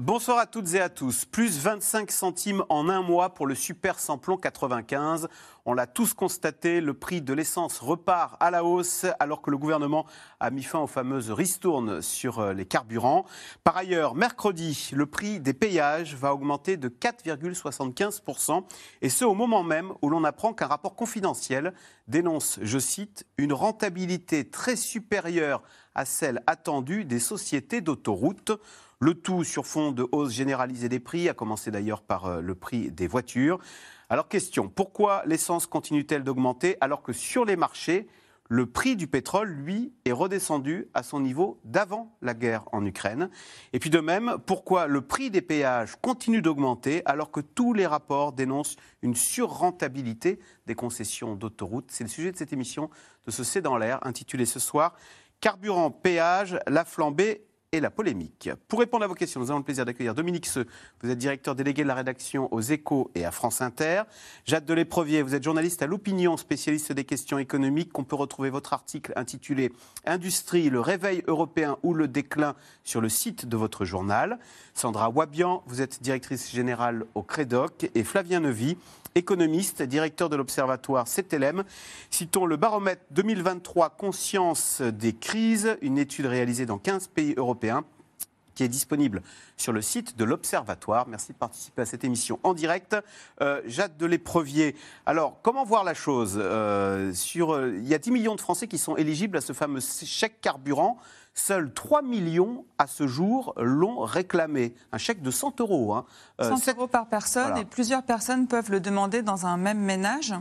Bonsoir à toutes et à tous. Plus 25 centimes en un mois pour le super samplon 95. On l'a tous constaté, le prix de l'essence repart à la hausse alors que le gouvernement a mis fin aux fameuses ristournes sur euh, les carburants. Par ailleurs, mercredi, le prix des péages va augmenter de 4,75% et ce au moment même où l'on apprend qu'un rapport confidentiel dénonce, je cite, une rentabilité très supérieure à celle attendue des sociétés d'autoroutes. Le tout sur fond de hausse généralisée des prix, à commencer d'ailleurs par euh, le prix des voitures. Alors question, pourquoi l'essence continue-t-elle d'augmenter alors que sur les marchés, le prix du pétrole, lui, est redescendu à son niveau d'avant la guerre en Ukraine? Et puis de même, pourquoi le prix des péages continue d'augmenter alors que tous les rapports dénoncent une surrentabilité des concessions d'autoroutes? C'est le sujet de cette émission de ce C'est dans l'air, intitulée ce soir Carburant, péage, la flambée et la polémique. Pour répondre à vos questions, nous avons le plaisir d'accueillir Dominique Seux. Vous êtes directeur délégué de la rédaction aux Échos et à France Inter. Jade Deléprevier, vous êtes journaliste à l'opinion, spécialiste des questions économiques, qu'on peut retrouver votre article intitulé Industrie, le réveil européen ou le déclin sur le site de votre journal. Sandra Wabian, vous êtes directrice générale au Crédoc. Et Flavien Nevy, économiste, directeur de l'observatoire CTLM. Citons le baromètre 2023 Conscience des crises, une étude réalisée dans 15 pays européens qui est disponible sur le site de l'Observatoire. Merci de participer à cette émission en direct. Euh, Jade de. Alors, comment voir la chose? Euh, sur, euh, Il y a 10 millions de Français qui sont éligibles à ce fameux chèque carburant. Seuls 3 millions à ce jour l'ont réclamé. Un chèque de 100 euros. Hein. 100 euh, euros par personne et plusieurs personnes peuvent le demander dans un même ménage.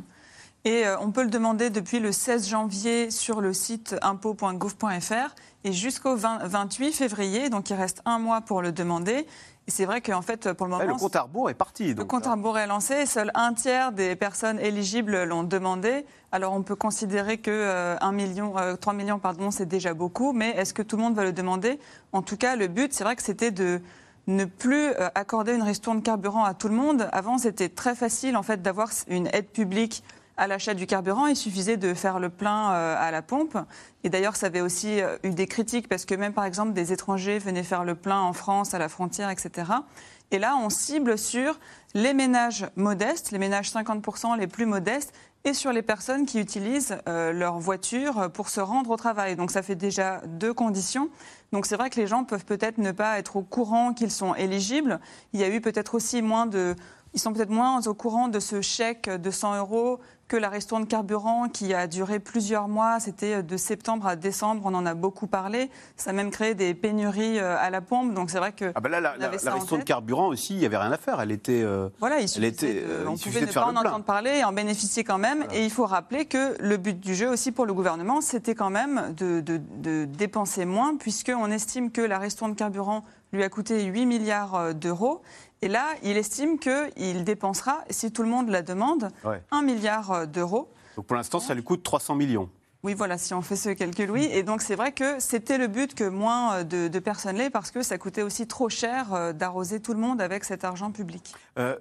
Et euh, on peut le demander depuis le 16 janvier sur le site impôt.gouv.fr et jusqu'au 28 février. Donc il reste un mois pour le demander. Et c'est vrai qu'en fait, pour le moment. le compte à rebours est parti. le compte à rebours est lancé. Seul un tiers des personnes éligibles l'ont demandé. Alors on peut considérer que euh, million, 3 euh, millions, pardon, c'est déjà beaucoup. Mais est-ce que tout le monde va le demander? En tout cas, le but, c'est vrai que c'était de ne plus euh, accorder une ristourne carburant à tout le monde. Avant, c'était très facile en fait d'avoir une aide publique à l'achat du carburant. Il suffisait de faire le plein euh, à la pompe. Et d'ailleurs, ça avait aussi euh, eu des critiques parce que même, par exemple, des étrangers venaient faire le plein en France, à la frontière, etc. Et là, on cible sur les ménages modestes, les ménages 50% les plus modestes, et sur les personnes qui utilisent euh, leur voiture pour se rendre au travail. Donc ça fait déjà deux conditions. Donc c'est vrai que les gens peuvent peut-être ne pas être au courant qu'ils sont éligibles. Il y a eu peut-être aussi moins de... Ils sont peut-être moins au courant de ce chèque de 100 euros que la ristourne carburant qui a duré plusieurs mois, c'était de septembre à décembre, on en a beaucoup parlé. Ça a même créé des pénuries euh, à la pompe, donc c'est vrai que. Ah ben là, la, la, ristourne carburant aussi, il n'y avait rien à faire. Elle était. Euh, voilà, il était, on pouvait ne pas en entendre parler et en bénéficier quand même. Et il faut rappeler que le but du jeu aussi pour le gouvernement, c'était quand même de, de, de dépenser moins, puisqu'on estime que la ristourne carburant lui a coûté 8 milliards euh, d'euros et là, il estime qu'il dépensera, si tout le monde la demande, 1 milliard euh, d'euros. Donc pour l'instant, ça lui coûte 300 millions. Oui, voilà, si on fait ce calcul, oui. Et donc, c'est vrai que c'était le but que moins euh, de, personnes l'aient parce que ça coûtait aussi trop cher euh, d'arroser tout le monde avec cet argent public.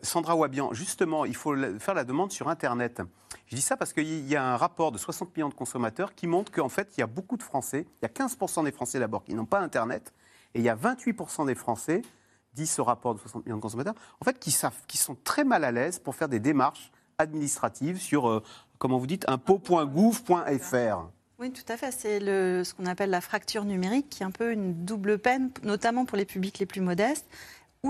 Sandra Wabian, justement, il faut faire la demande sur Internet. Je dis ça parce qu'il y a un rapport de 60 millions de consommateurs qui montre qu'en fait, il y a beaucoup de Français, il y a 15% des Français d'abord qui n'ont pas Internet, et il y a 28% des Français ce rapport de 60 millions de consommateurs, en fait, qui, savent, qui sont très mal à l'aise pour faire des démarches administratives sur, euh, comment vous dites, impôt.gouv.fr. Oui, tout à fait. C'est ce qu'on appelle la fracture numérique, qui est un peu une double peine, notamment pour les publics les plus modestes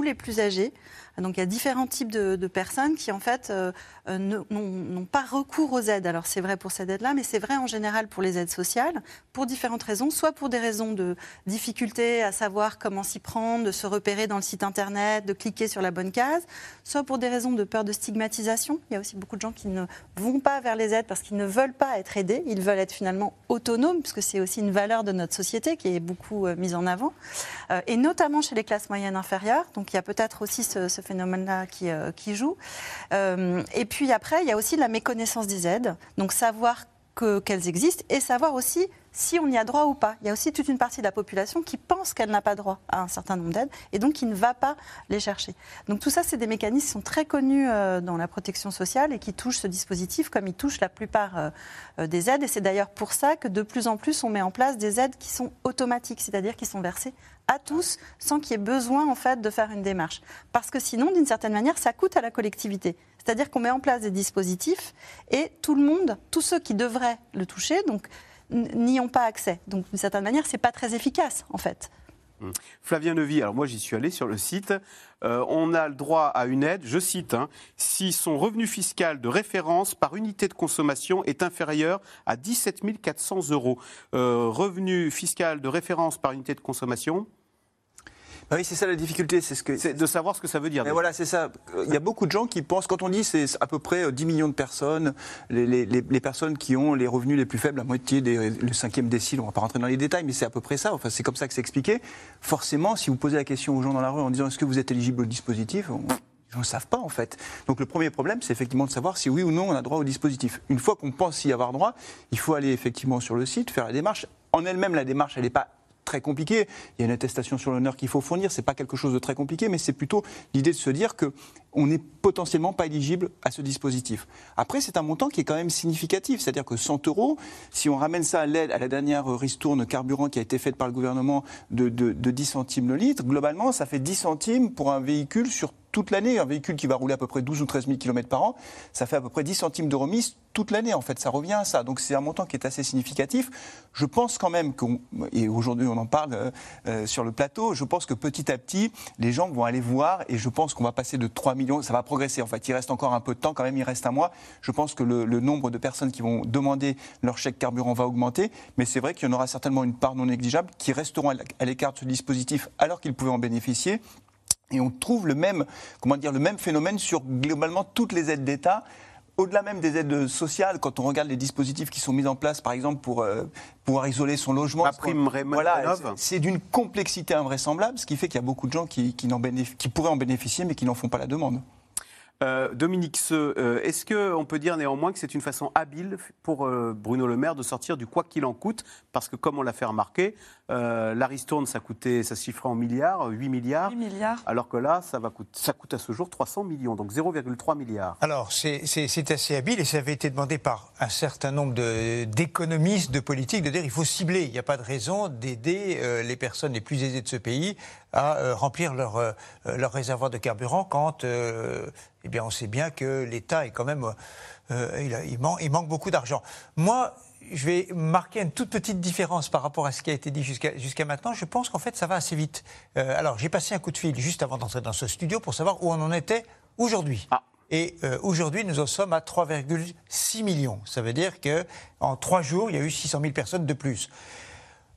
les plus âgés. Donc il y a différents types de, personnes qui en fait euh, euh, n'ont pas recours aux aides. Alors c'est vrai pour cette aide-là, mais c'est vrai en général pour les aides sociales, pour différentes raisons, soit pour des raisons de difficulté à savoir comment s'y prendre, de se repérer dans le site internet, de cliquer sur la bonne case, soit pour des raisons de peur de stigmatisation. Il y a aussi beaucoup de gens qui ne vont pas vers les aides parce qu'ils ne veulent pas être aidés, ils veulent être finalement autonomes, puisque c'est aussi une valeur de notre société qui est beaucoup euh, mise en avant, et notamment chez les classes moyennes inférieures. Il y a peut-être aussi ce, phénomène-là qui, euh, joue. Euh, et puis après, il y a aussi la méconnaissance des aides, donc savoir qu'elles existent et savoir aussi si on y a droit ou pas. Il y a aussi toute une partie de la population qui pense qu'elle n'a pas droit à un certain nombre d'aides et donc qui ne va pas les chercher. Donc tout ça, c'est des mécanismes qui sont très connus euh, dans la protection sociale et qui touchent ce dispositif comme ils touchent la plupart des aides. Et c'est d'ailleurs pour ça que de plus en plus, on met en place des aides qui sont automatiques, c'est-à-dire qui sont versées à tous sans qu'il y ait besoin en fait de faire une démarche. Parce que sinon, d'une certaine manière, ça coûte à la collectivité. C'est-à-dire qu'on met en place des dispositifs et tout le monde, tous ceux qui devraient le toucher, donc n'y ont pas accès. Donc d'une certaine manière, c'est pas très efficace en fait. Hum. Flavien Levy, alors moi j'y suis allé sur le site, euh, on a le droit à une aide, je cite, hein, si son revenu fiscal de référence par unité de consommation est inférieur à 17 400 euros. Euh, revenu fiscal de référence par unité de consommation bah oui, c'est ça la difficulté, c'est ce que de savoir ce que ça veut dire. Mais voilà, c'est ça. Il y a beaucoup de gens qui pensent, quand on dit c'est à peu près 10 euh, millions de personnes, les, les, les, personnes qui ont les revenus les plus faibles, la moitié des le cinquième décile, on va pas rentrer dans les détails, mais c'est à peu près ça. Enfin, c'est comme ça que c'est expliqué. Forcément, si vous posez la question aux gens dans la rue en disant est-ce que vous êtes éligible au dispositif, ils ne le savent pas en fait. Donc le premier problème, c'est effectivement de savoir si oui ou non on a droit au dispositif. Une fois qu'on pense y avoir droit, il faut aller effectivement sur le site, faire la démarche. En elle-même, la démarche, elle n'est pas très compliqué. Il y a une attestation sur l'honneur qu'il faut fournir. C'est pas quelque chose de très compliqué, mais c'est plutôt l'idée de se dire que on n'est potentiellement pas éligible à ce dispositif. Après, c'est un montant qui est quand même significatif, c'est-à-dire que 100 euros, si on ramène ça à l'aide à la dernière ristourne carburant qui a été faite par le gouvernement de, de, de 10 centimes le litre, globalement, ça fait 10 centimes pour un véhicule sur toute l'année. Un véhicule qui va rouler à peu près 12 ou 13 000 km par an, ça fait à peu près 10 centimes de remise toute l'année. En fait, ça revient à ça. Donc c'est un montant qui est assez significatif. Je pense quand même, et aujourd'hui on en parle euh, euh, sur le plateau, je pense que petit à petit, les gens vont aller voir et je pense qu'on va passer de 3 millions, ça va progresser. En fait, il reste encore un peu de temps quand même, il reste un mois. Je pense que le, le nombre de personnes qui vont demander leur chèque carburant va augmenter, mais c'est vrai qu'il y en aura certainement une part non négligeable qui resteront à l'écart de ce dispositif alors qu'ils pouvaient en bénéficier et on trouve le même, comment dire, le même phénomène sur globalement toutes les aides d'État. Au-delà même des aides sociales, quand on regarde les dispositifs qui sont mis en place, par exemple, pour euh, pouvoir isoler son logement, La prime voilà, c'est d'une complexité invraisemblable, ce qui fait qu'il y a beaucoup de gens qui, qui, qui pourraient en bénéficier, mais qui n'en font pas la demande. Euh, Dominique Seux, euh, est-ce qu'on peut dire néanmoins que c'est une façon habile pour euh, Bruno Le Maire de sortir du quoi qu'il en coûte? Parce que, comme on l'a fait remarquer, la ristourne, ça coûtait, ça se chiffrait en milliards, 8 milliards. 8 milliards. Alors que là, ça, va coûter, ça coûte à ce jour 300 millions, donc 0,3 milliards. Alors, c'est assez habile et ça avait été demandé par un certain nombre d'économistes, de, politiques, de dire il faut cibler. Il n'y a pas de raison d'aider les personnes les plus aisées de ce pays à remplir leur, leur réservoir de carburant quand eh bien, on sait bien que l'État est quand même. Euh, il, manque beaucoup d'argent. Moi, je vais marquer une toute petite différence par rapport à ce qui a été dit jusqu'à maintenant. Je pense qu'en fait, ça va assez vite. Euh, alors, j'ai passé un coup de fil juste avant d'entrer dans ce studio pour savoir où on en était aujourd'hui. Ah. Et euh, aujourd'hui, nous en sommes à 3,6 millions. Ça veut dire qu'en trois jours, il y a eu 600 000 personnes de plus.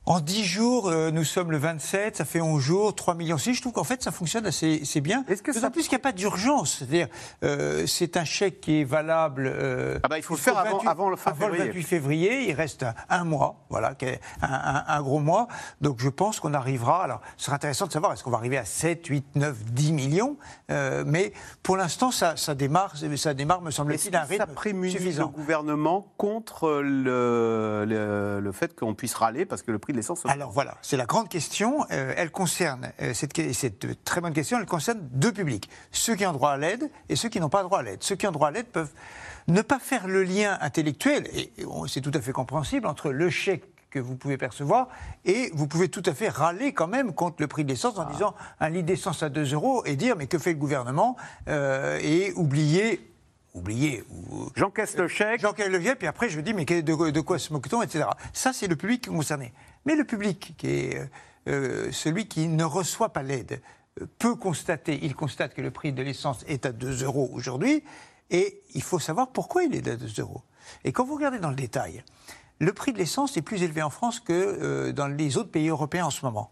En 10 jours, euh, nous sommes le 27, ça fait 11 jours, 3 millions 6. Je trouve qu'en fait, ça fonctionne assez, bien. Est-ce que ça... plus qu'il n'y a pas d'urgence. C'est-à-dire, euh, c'est un chèque qui est valable. Euh, ah bah, il faut le faire avant, avant, le, avant le 28 février. Il reste un, mois, voilà, un, un, gros mois. Donc, je pense qu'on arrivera. Alors, ce sera intéressant de savoir est-ce qu'on va arriver à 7, 8, 9, 10 millions. mais pour l'instant, ça, ça, démarre, ça démarre, me semble-t-il, un rythme ça suffisant. le gouvernement contre le, le, le fait qu'on puisse râler parce que le prix alors voilà, c'est la grande question. Euh, elle concerne, euh, cette, cette, très bonne question, elle concerne deux publics. Ceux qui ont droit à l'aide et ceux qui n'ont pas droit à l'aide. Ceux qui ont droit à l'aide peuvent ne pas faire le lien intellectuel, et c'est tout à fait compréhensible, entre le chèque que vous pouvez percevoir et vous pouvez tout à fait râler quand même contre le prix de l'essence en ah. disant un litre d'essence à 2 euros et dire mais que fait le gouvernement euh, et oublier oublier. J'encaisse le chèque. J'encaisse le chèque, puis après je dis mais de, de quoi se moque-t-on, etc. Ça, c'est le public concerné. Mais le public, qui est euh, euh, celui qui ne reçoit pas l'aide, euh, peut constater, il constate que le prix de l'essence est à 2 euros aujourd'hui, et il faut savoir pourquoi il est à 2 euros. Et quand vous regardez dans le détail, le prix de l'essence est plus élevé en France que dans les autres pays européens en ce moment.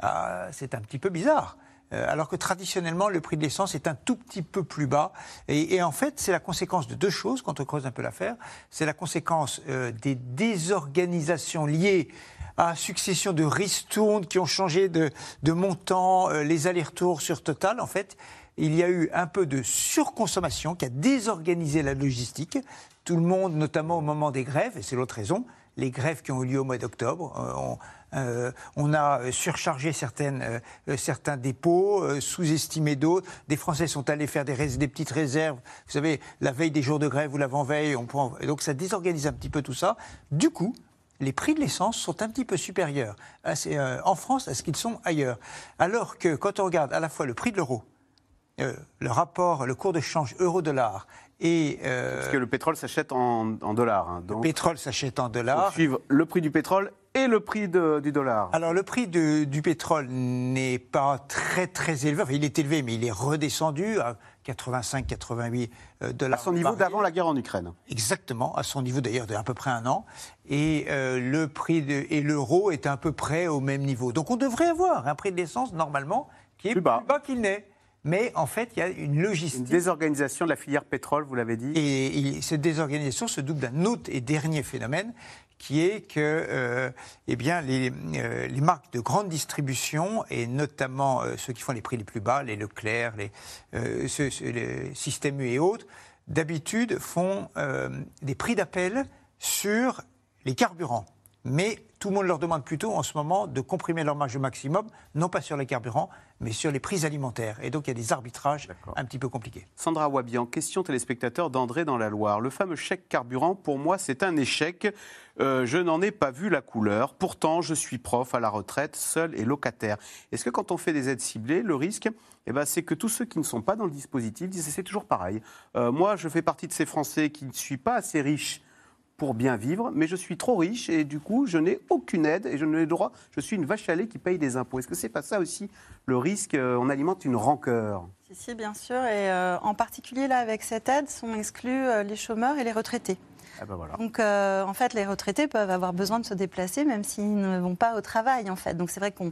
Ah, c'est un petit peu bizarre. alors que traditionnellement, le prix de l'essence est un tout petit peu plus bas. Et, en fait, c'est la conséquence de deux choses, quand on creuse un peu l'affaire. C'est la conséquence des désorganisations liées à succession de ristournes qui ont changé de, montant, euh, les allers-retours sur Total, en fait, il y a eu un peu de surconsommation qui a désorganisé la logistique. Tout le monde, notamment au moment des grèves, et c'est l'autre raison, les grèves qui ont eu lieu au mois d'octobre. Euh, on, euh, on a surchargé certains dépôts, sous-estimé d'autres. Des Français sont allés faire des, petites réserves. Vous savez, la veille des jours de grève ou l'avant-veille, on donc ça désorganise un petit peu tout ça. Du coup, les prix de l'essence sont un petit peu supérieurs à euh, en France à ce qu'ils sont ailleurs. Alors que quand on regarde à la fois le prix de l'euro, euh, le rapport, le cours de change euro-dollar et euh, Parce que le pétrole s'achète en, en dollars. hein, le donc, pétrole s'achète en il faut dollars. suivre le prix du pétrole et le prix de- du dollar. Alors le prix de- du pétrole n'est pas très très élevé. Enfin, il est élevé, mais il est redescendu à 85-88 euh, à dollars. son niveau d'avant la guerre en Ukraine. Exactement, à son niveau d'ailleurs d'à peu près un an. Et euh, le prix de, et l'euro est à peu près au même niveau. Donc on devrait avoir un prix de l'essence normalement qui est Plus bas. bas, qu'il n'est. Mais en fait, il y a une Une logistique. désorganisation de la filière pétrole, vous l'avez dit. Et cette désorganisation se double d'un autre et dernier phénomène, qui est que euh, eh euh, les marques de grande distribution, et notamment euh, ceux qui font les prix les plus bas, les Leclerc, les, Système U et autres, d'habitude font des prix d'appel sur les carburants. Mais tout le monde leur demande plutôt en ce moment de comprimer leur marge au maximum, non pas sur les carburants, mais sur les prix alimentaires. Et donc il y a des arbitrages un petit peu compliqués. Sandra Wabian, question téléspectateur d'André dans la Loire. Le fameux chèque carburant, pour moi, c'est un échec. Euh, je n'en ai pas vu la couleur. Pourtant, je suis prof à la retraite, seul et locataire. Est-ce que quand on fait des aides ciblées, le risque, eh ben, c'est que tous ceux qui ne sont pas dans le dispositif disent c'est toujours pareil. Euh, moi, je fais partie de ces Français qui ne suis pas assez riches pour bien vivre, mais je suis trop riche et du coup, je n'ai aucune aide et je n'ai droit. Je suis une vache à lait qui paye des impôts. Est-ce que c'est pas ça aussi le risque euh, On alimente une rancœur? Si, si, bien sûr. Et euh, en particulier, là, avec cette aide, sont exclus euh, les chômeurs et les retraités. Ah ben voilà. Donc, euh, en fait, les retraités peuvent avoir besoin de se déplacer, même s'ils ne vont pas au travail, en fait. Donc, c'est vrai qu'on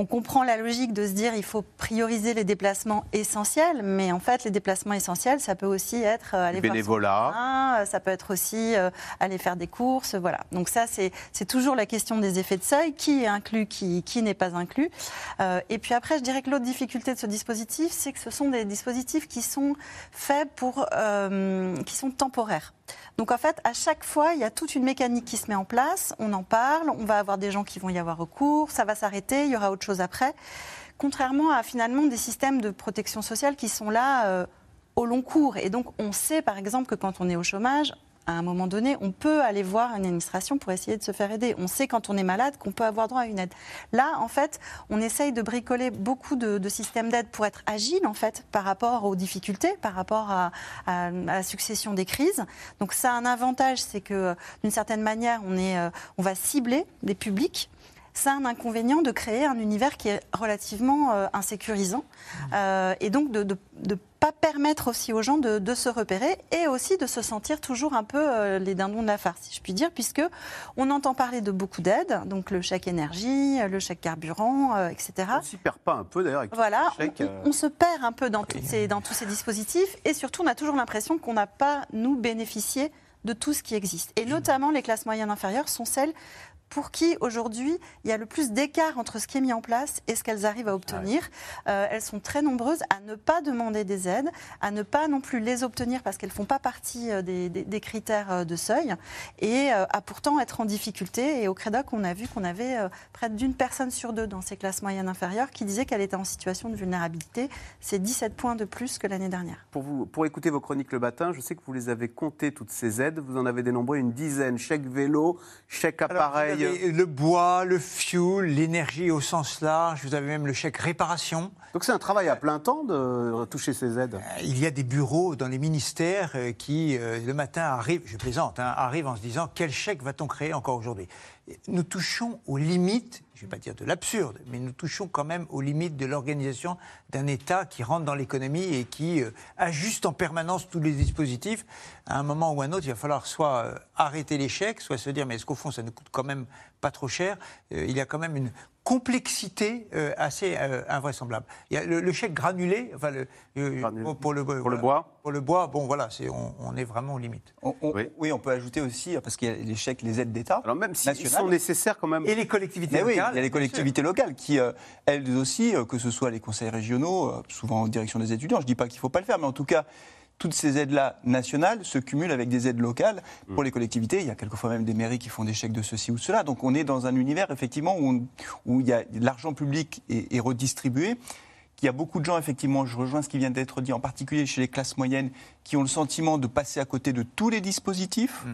on comprend la logique de se dire il faut prioriser les déplacements essentiels, mais en fait, les déplacements essentiels, ça peut aussi être euh, aller bénévolat. copain, euh, ça peut être aussi euh, aller faire des courses, voilà. Donc ça, c'est c'est toujours la question des effets de seuil, qui est inclus, qui, qui n'est pas inclus. Euh, et puis après, je dirais que l'autre difficulté de ce dispositif, c'est que ce sont des dispositifs qui sont faits pour, euh, qui sont temporaires. Donc en fait, à chaque fois, il y a toute une mécanique qui se met en place, on en parle, on va avoir des gens qui vont y avoir recours, ça va s'arrêter, il y aura autre chose après. Contrairement à finalement des systèmes de protection sociale qui sont là euh, au long cours. Et donc on sait par exemple que quand on est au chômage, à un moment donné, on peut aller voir une administration pour essayer de se faire aider. On sait quand on est malade qu'on peut avoir droit à une aide. Là, en fait, on essaye de bricoler beaucoup de, de systèmes d'aide pour être agile, en fait, par rapport aux difficultés, par rapport à, à- à la succession des crises. Donc, ça a un avantage, c'est que, d'une certaine manière, on, est, euh, on va cibler des publics. Ça a un inconvénient de créer un univers qui est relativement euh, insécurisant Euh, et donc de ne pas permettre aussi aux gens de, de se repérer et aussi de se sentir toujours un peu euh, les dindons de la farce, si je puis dire, puisque on entend parler de beaucoup d'aides, donc le chèque énergie, le chèque carburant, euh, etc. On s'y perd pas un peu d'ailleurs avec Voilà, ces chèques, on, euh, on se perd un peu dans, ces- dans tous ces dispositifs et surtout on a toujours l'impression qu'on n'a pas, nous, bénéficié de tout ce qui existe. Et notamment les classes moyennes inférieures sont celles pour qui aujourd'hui il y a le plus d'écart entre ce qui est mis en place et ce qu'elles arrivent à obtenir. Euh, elles sont très nombreuses à ne pas demander des aides, à ne pas non plus les obtenir parce qu'elles ne font pas partie euh, des, des- des critères euh, de seuil et euh, à pourtant être en difficulté. Et au Crédoc, on a vu qu'on avait euh, près d'une personne sur deux dans ces classes moyennes inférieures qui disait qu'elle était en situation de vulnérabilité. C'est 17 points de plus que l'année dernière. Pour, vous, pour écouter vos chroniques le matin, je sais que vous les avez comptées, toutes ces aides. Vous en avez dénombré une dizaine. Chèque vélo, chèque Alors, appareil. Le bois, le fuel, l'énergie au sens large, vous avez même le chèque réparation. Donc c'est un travail à plein temps de toucher ces aides. Euh, Il y a des bureaux dans les ministères euh, qui, euh, le matin, arrivent, je plaisante, hein, arrivent en se disant quel chèque va-t-on créer encore aujourd'hui? Nous touchons aux limites, je ne vais pas dire de l'absurde, mais nous touchons quand même aux limites de l'organisation d'un État qui rentre dans l'économie et qui euh, ajuste en permanence tous les dispositifs. À un moment ou à un autre, il va falloir soit euh, arrêter chèques, soit se dire mais est-ce qu'au fond ça ne coûte quand même pas trop cher? Euh, Il y a quand même une complexité euh, assez euh, invraisemblable. Il y a le, le chèque granulé, enfin le, euh, pour, pour le, Pour le voilà. bois Pour le bois, bon voilà, on, on est vraiment aux limites. On- on- Oui. oui. on peut ajouter aussi, parce qu'il y a les chèques, les aides d'État. Alors même s'ils nationales. sont nécessaires quand même. Et les collectivités Mais oui, locales il y a les collectivités locales qui, euh, elles aussi, euh, que ce soit les conseils régionaux, euh, souvent en direction des étudiants, je ne dis pas qu'il ne faut pas le faire, mais en tout cas, toutes ces aides-là nationales se cumulent avec des aides locales pour les collectivités. Il y a quelquefois même des mairies qui font des chèques de ceci ou de cela. Donc on est dans un univers effectivement où, on- où il y a l'argent public est, est redistribué. Il y a beaucoup de gens, effectivement, je rejoins ce qui vient d'être dit, en particulier chez les classes moyennes, qui ont le sentiment de passer à côté de tous les dispositifs,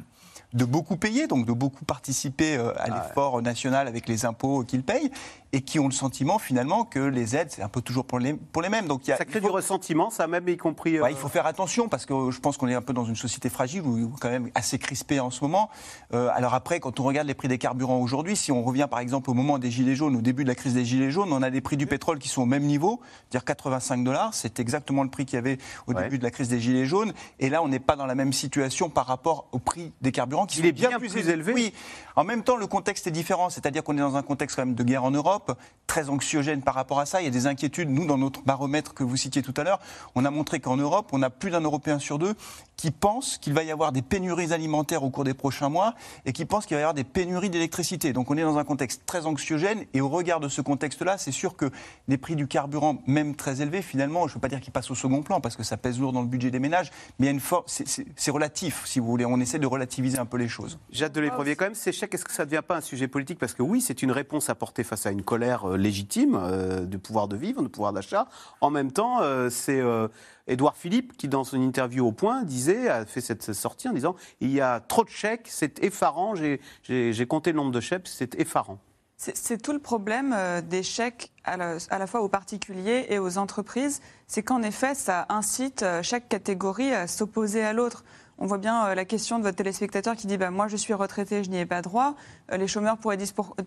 de beaucoup payer, donc de beaucoup participer euh, à l'effort national avec les impôts qu'ils payent, et qui ont le sentiment, finalement, que les aides, c'est un peu toujours pour les, pour les mêmes. Donc il y a, Ça crée faut- du ressentiment, ça même y compris. euh, Ouais, il faut faire attention parce que je pense qu'on est un peu dans une société fragile ou quand même assez crispée en ce moment. Euh, alors après, quand on regarde les prix des carburants aujourd'hui, si on revient par exemple au moment des gilets jaunes, au début de la crise des gilets jaunes, on a des prix du pétrole qui sont au même niveau, c'est-à-dire 85 dollars. C'est exactement le prix qu'il y avait au Ouais. début de la crise des gilets jaunes. Et là, on n'est pas dans la même situation par rapport au prix des carburants qui Il sont est bien plus élevé. Oui. En même temps, le contexte est différent, c'est-à-dire qu'on est dans un contexte quand même de guerre en Europe, très anxiogène par rapport à ça. Il y a des inquiétudes. Nous, dans notre baromètre que vous citiez tout à l'heure, on a montré qu'en Europe, on a plus d'un Européen sur deux qui pense qu'il va y avoir des pénuries alimentaires au cours des prochains mois et qui pense qu'il va y avoir des pénuries d'électricité. Donc on est dans un contexte très anxiogène et au regard de ce contexte-là, c'est sûr que les prix du carburant, même très élevés, finalement, je ne veux pas dire qu'ils passent au second plan parce que ça pèse lourd dans le budget des ménages, mais c'est relatif, si vous voulez. On essaie de relativiser un peu les choses. Jacques de l'éprevier, quand même, ces chèques, est-ce que ça ne devient pas un sujet politique Parce que oui, c'est une réponse apportée face à une colère euh, légitime euh, du pouvoir de vivre, du pouvoir d'achat. En même temps, euh, c'est euh, Édouard Philippe qui, dans son interview au Point, disait, a fait cette sortie en disant il y a trop de chèques, c'est effarant. J'ai- compté le nombre de chèques, c'est effarant. C'est tout le problème euh, des chèques à la, à la fois aux particuliers et aux entreprises. C'est qu'en effet, ça incite euh, chaque catégorie à s'opposer à l'autre. On voit bien euh, la question de votre téléspectateur qui dit bah, Moi, je suis retraité, je n'y ai pas droit. Euh, les chômeurs pourraient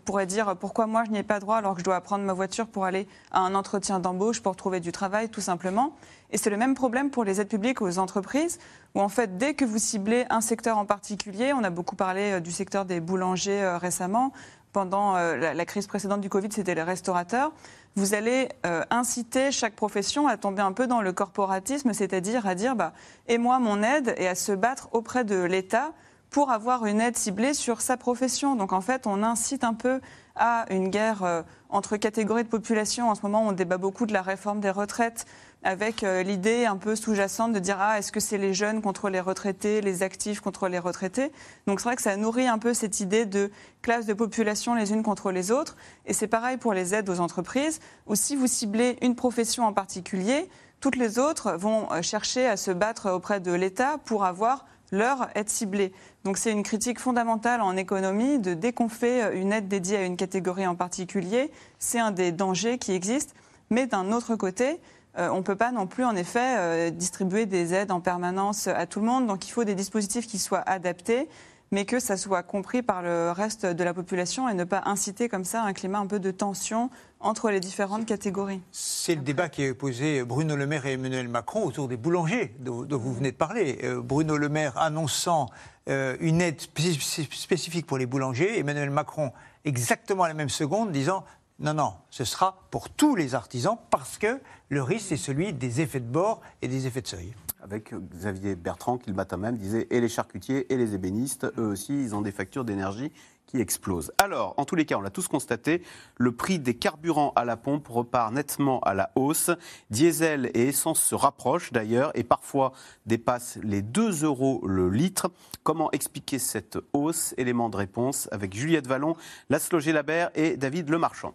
pourraient dire Pourquoi moi, je n'y ai pas droit alors que je dois prendre ma voiture pour aller à un entretien d'embauche, pour trouver du travail, tout simplement. Et c'est le même problème pour les aides publiques aux entreprises, où en fait, dès que vous ciblez un secteur en particulier, on a beaucoup parlé euh, du secteur des boulangers euh, récemment, pendant euh, la crise précédente du Covid, c'était les restaurateurs. Vous allez euh, inciter chaque profession à tomber un peu dans le corporatisme, c'est-à-dire à dire bah, et moi mon aide et à se battre auprès de l'État pour avoir une aide ciblée sur sa profession. Donc en fait, on incite un peu à une guerre euh, entre catégories de population. En ce moment, on débat beaucoup de la réforme des retraites avec euh, l'idée un peu sous-jacente de dire ah est-ce que c'est les jeunes contre les retraités, les actifs contre les retraités? Donc c'est vrai que ça nourrit un peu cette idée de classe de population les unes contre les autres. Et c'est pareil pour les aides aux entreprises, où si vous ciblez une profession en particulier, toutes les autres vont euh, chercher à se battre auprès de l'État pour avoir leur aide ciblée. Donc c'est une critique fondamentale en économie de dès qu'on fait euh, une aide dédiée à une catégorie en particulier, c'est un des dangers qui existent. Mais d'un autre côté, on ne peut pas non plus, en effet, euh, distribuer des aides en permanence à tout le monde. Donc il faut des dispositifs qui soient adaptés, mais que ça soit compris par le reste de la population et ne pas inciter comme ça un climat un peu de tension entre les différentes catégories. C'est le débat qui est posé Bruno Le Maire et Emmanuel Macron autour des boulangers dont, vous venez de parler. Euh, Bruno Le Maire annonçant euh, une aide spé- spé- spécifique pour les boulangers, Emmanuel Macron exactement à la même seconde disant non, non, ce sera pour tous les artisans parce que le risque c'est celui des effets de bord et des effets de seuil. Avec euh, Xavier Bertrand qui le matin même disait et les charcutiers et les ébénistes, eux aussi, ils ont des factures d'énergie qui explosent. Alors, en tous les cas, on l'a tous constaté, le prix des carburants à la pompe repart nettement à la hausse. Diesel et essence se rapprochent d'ailleurs et parfois dépassent les 2 euros le litre. Comment expliquer cette hausse? Élément de réponse avec Juliette Vallon, Laszlo Labert et David Lemarchand.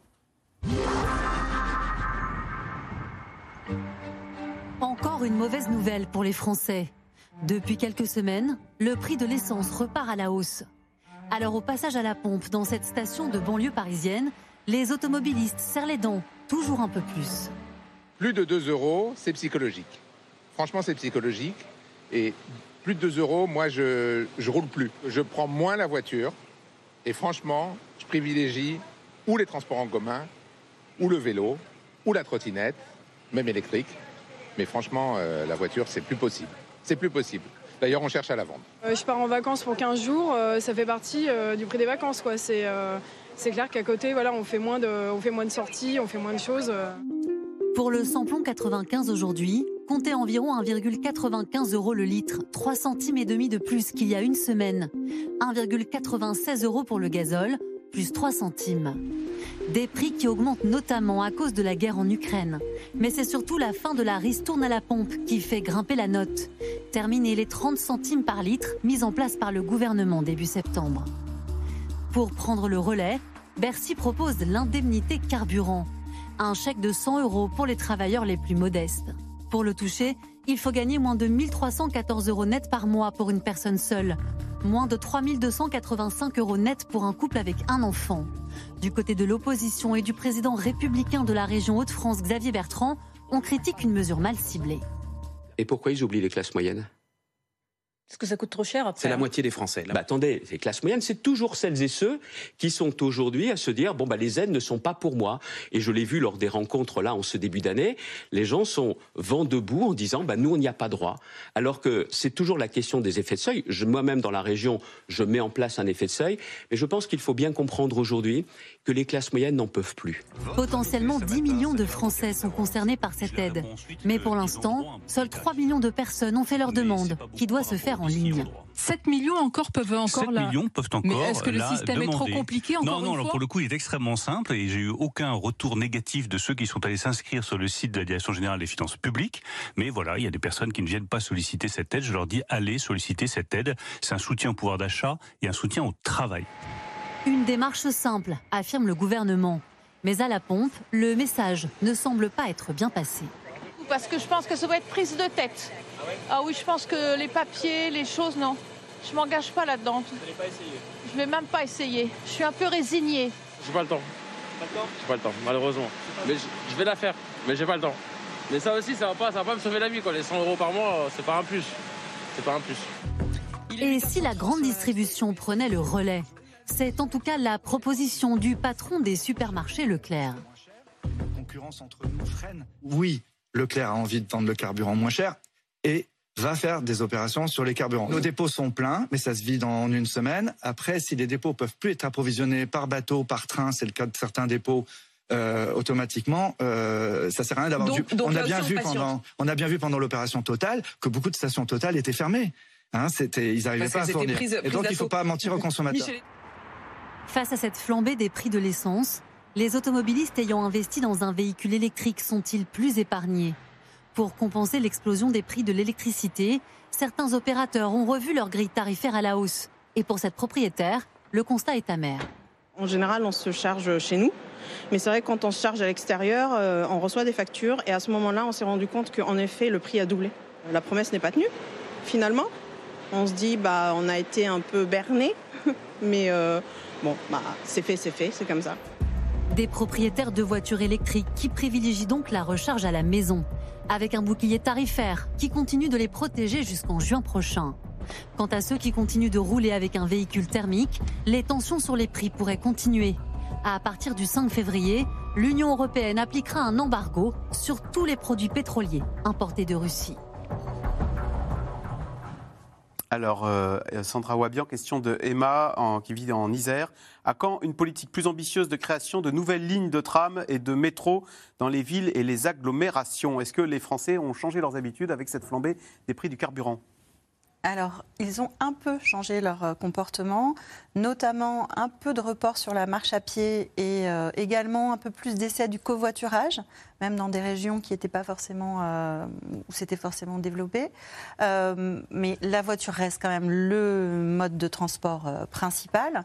Encore une mauvaise nouvelle pour les Français. Depuis quelques semaines, le prix de l'essence repart à la hausse. Alors au passage à la pompe dans cette station de banlieue parisienne, les automobilistes serrent les dents toujours un peu plus. Plus de 2 euros, c'est psychologique. Franchement, c'est psychologique. Et plus de 2 euros, moi, je, je roule plus. Je prends moins la voiture. Et franchement, je privilégie ou les transports en commun, ou le vélo, ou la trottinette, même électrique. Mais franchement, euh, la voiture, c'est plus possible. C'est plus possible. D'ailleurs, on cherche à la vendre. Euh, je pars en vacances pour 15 jours, euh, ça fait partie euh, du prix des vacances. quoi. C'est euh, c'est clair qu'à côté, voilà, on, fait moins de, on fait moins de sorties, on fait moins de choses. euh. Pour le samplon 95 aujourd'hui, comptez environ 1,95 euros le litre, 3 centimes et demi de plus qu'il y a une semaine. 1,96 euros pour le gazole, plus 3 centimes. Des prix qui augmentent notamment à cause de la guerre en Ukraine. Mais c'est surtout la fin de la ristourne à la pompe qui fait grimper la note. Terminer les 30 centimes par litre mis en place par le gouvernement début septembre. Pour prendre le relais, Bercy propose l'indemnité carburant. Un chèque de 100 euros pour les travailleurs les plus modestes. Pour le toucher, il faut gagner moins de 1314 euros net par mois pour une personne seule, moins de 3285 euros net pour un couple avec un enfant. Du côté de l'opposition et du président républicain de la région Hauts-de-France, Xavier Bertrand, on critique une mesure mal ciblée. Et pourquoi ils oublient les classes moyennes? Parce que ça coûte trop cher après. C'est la hein. moitié des Français. Bah, attendez, les classes moyennes, c'est toujours celles et ceux qui sont aujourd'hui à se dire bon bah les aides ne sont pas pour moi. Et je l'ai vu lors des rencontres là en ce début d'année, les gens sont vent debout en disant bah nous on n'y a pas droit. Alors que c'est toujours la question des effets de seuil. Moi-même dans la région, je mets en place un effet de seuil, mais je pense qu'il faut bien comprendre aujourd'hui que les classes moyennes n'en peuvent plus. Potentiellement 10 millions de Français sont concernés par cette aide. Mais pour l'instant, seuls 3 millions de personnes ont fait leur demande, qui doit se faire en ligne. 7 millions encore peuvent encore 7 là. millions peuvent encore Mais est-ce que le système est trop compliqué encore Non, non, une alors fois pour le coup, il est extrêmement simple et j'ai eu aucun retour négatif de ceux qui sont allés s'inscrire sur le site de la Direction Générale des Finances Publiques. Mais voilà, il y a des personnes qui ne viennent pas solliciter cette aide. Je leur dis, allez solliciter cette aide. C'est un soutien au pouvoir d'achat et un soutien au travail. Une démarche simple, affirme le gouvernement. Mais à la pompe, le message ne semble pas être bien passé. Parce que je pense que ça va être prise de tête. Ah oui, je pense que les papiers, les choses, non. Je m'engage pas là-dedans. Je vais même pas essayer. Je suis un peu résignée. J'ai pas le temps. J'ai pas le temps, malheureusement. Mais je, je vais la faire, mais j'ai pas le temps. Mais ça aussi, ça va pas, ça va pas me sauver la vie, quoi. Les 100 euros par mois, euh, c'est pas un plus. C'est pas un plus. Et si la grande distribution prenait le relais? C'est en tout cas la proposition du patron des supermarchés Leclerc. concurrence entre nous freine. Oui, Leclerc a envie de vendre le carburant moins cher et va faire des opérations sur les carburants. Nos dépôts sont pleins, mais ça se vide en une semaine. Après, si les dépôts peuvent plus être approvisionnés par bateau, par train, c'est le cas de certains dépôts. euh, automatiquement, euh, ça sert à rien d'avoir Donc- du. donc on a bien vu patiente. pendant, on a bien vu pendant l'opération Total que beaucoup de stations Total étaient fermées. Hein, c'était, ils n'arrivaient pas à fournir. prises- Et donc, il ne faut pas mentir aux consommateurs. Michel- Face à cette flambée des prix de l'essence, les automobilistes ayant investi dans un véhicule électrique sont-ils plus épargnés? Pour compenser l'explosion des prix de l'électricité, certains opérateurs ont revu leur grille tarifaire à la hausse. Et pour cette propriétaire, le constat est amer. En général, on se charge chez nous. Mais c'est vrai que quand on se charge à l'extérieur, euh, on reçoit des factures. Et à ce moment-là, on s'est rendu compte qu'en effet, le prix a doublé. La promesse n'est pas tenue, finalement. On se dit, bah, on a été un peu berné. Mais euh, bon, bah, c'est fait, c'est fait, c'est comme ça. Des propriétaires de voitures électriques qui privilégient donc la recharge à la maison, avec un bouclier tarifaire qui continue de les protéger jusqu'en juin prochain. Quant à ceux qui continuent de rouler avec un véhicule thermique, les tensions sur les prix pourraient continuer. À partir du 5 février, l'Union européenne appliquera un embargo sur tous les produits pétroliers importés de Russie. Alors, euh, Sandra Wabian, question de Emma, qui vit en Isère. À quand une politique plus ambitieuse de création de nouvelles lignes de tram et de métro dans les villes et les agglomérations? Est-ce que les Français ont changé leurs habitudes avec cette flambée des prix du carburant? Alors, ils ont un peu changé leur euh, comportement, notamment un peu de report sur la marche à pied et euh, également un peu plus d'essais du covoiturage, même dans des régions qui n'étaient pas forcément euh, où c'était forcément développé. Euh, mais la voiture reste quand même le mode de transport principal.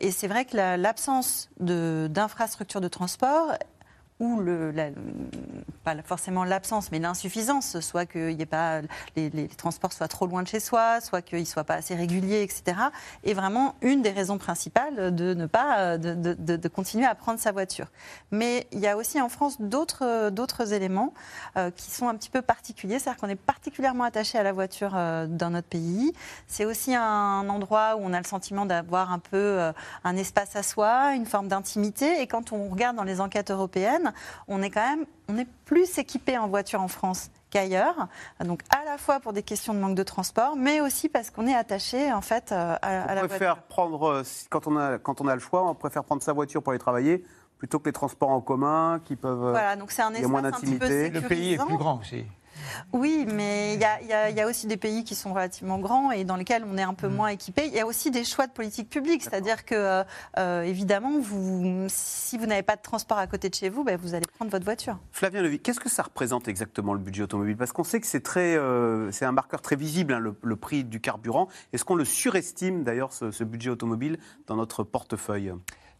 Et c'est vrai que la- l'absence d'infrastructures de transport ou pas forcément l'absence, mais l'insuffisance, soit que y ait pas, les, transports soient trop loin de chez soi, soit qu'ils ne soient pas assez réguliers, etc., est vraiment une des raisons principales de ne pas de continuer à prendre sa voiture. Mais il y a aussi en France d'autres d'autres éléments euh, qui sont un petit peu particuliers, c'est-à-dire qu'on est particulièrement attaché à la voiture euh, dans notre pays. C'est aussi un endroit où on a le sentiment d'avoir un peu euh, un espace à soi, une forme d'intimité. Et quand on regarde dans les enquêtes européennes, on est quand même on est plus équipé en voiture en France qu'ailleurs. Donc à la fois pour des questions de manque de transport, mais aussi parce qu'on est attaché en fait euh, à, à la On voiture. préfère prendre, euh, si- quand on, a, quand on a le choix, on préfère prendre sa voiture pour aller travailler plutôt que les transports en commun qui peuvent. euh, Voilà, donc c'est un il y a moins espace un petit peu d'intimité. Le pays est sécurisant. plus grand aussi. Oui, mais il y, a- y y aussi des pays qui sont relativement grands et dans lesquels on est un peu Mm. moins équipé. Il y a aussi des choix de politique publique, c'est-à-dire que, euh, euh, évidemment, vous, si vous n'avez pas de transport à côté de chez vous, ben, vous allez prendre votre voiture. Flavien Levy, qu'est-ce que ça représente exactement le budget automobile? Parce qu'on sait que c'est très, euh, c'est un marqueur très visible, hein, le, le prix du carburant. Est-ce qu'on le surestime d'ailleurs ce, ce budget automobile dans notre portefeuille?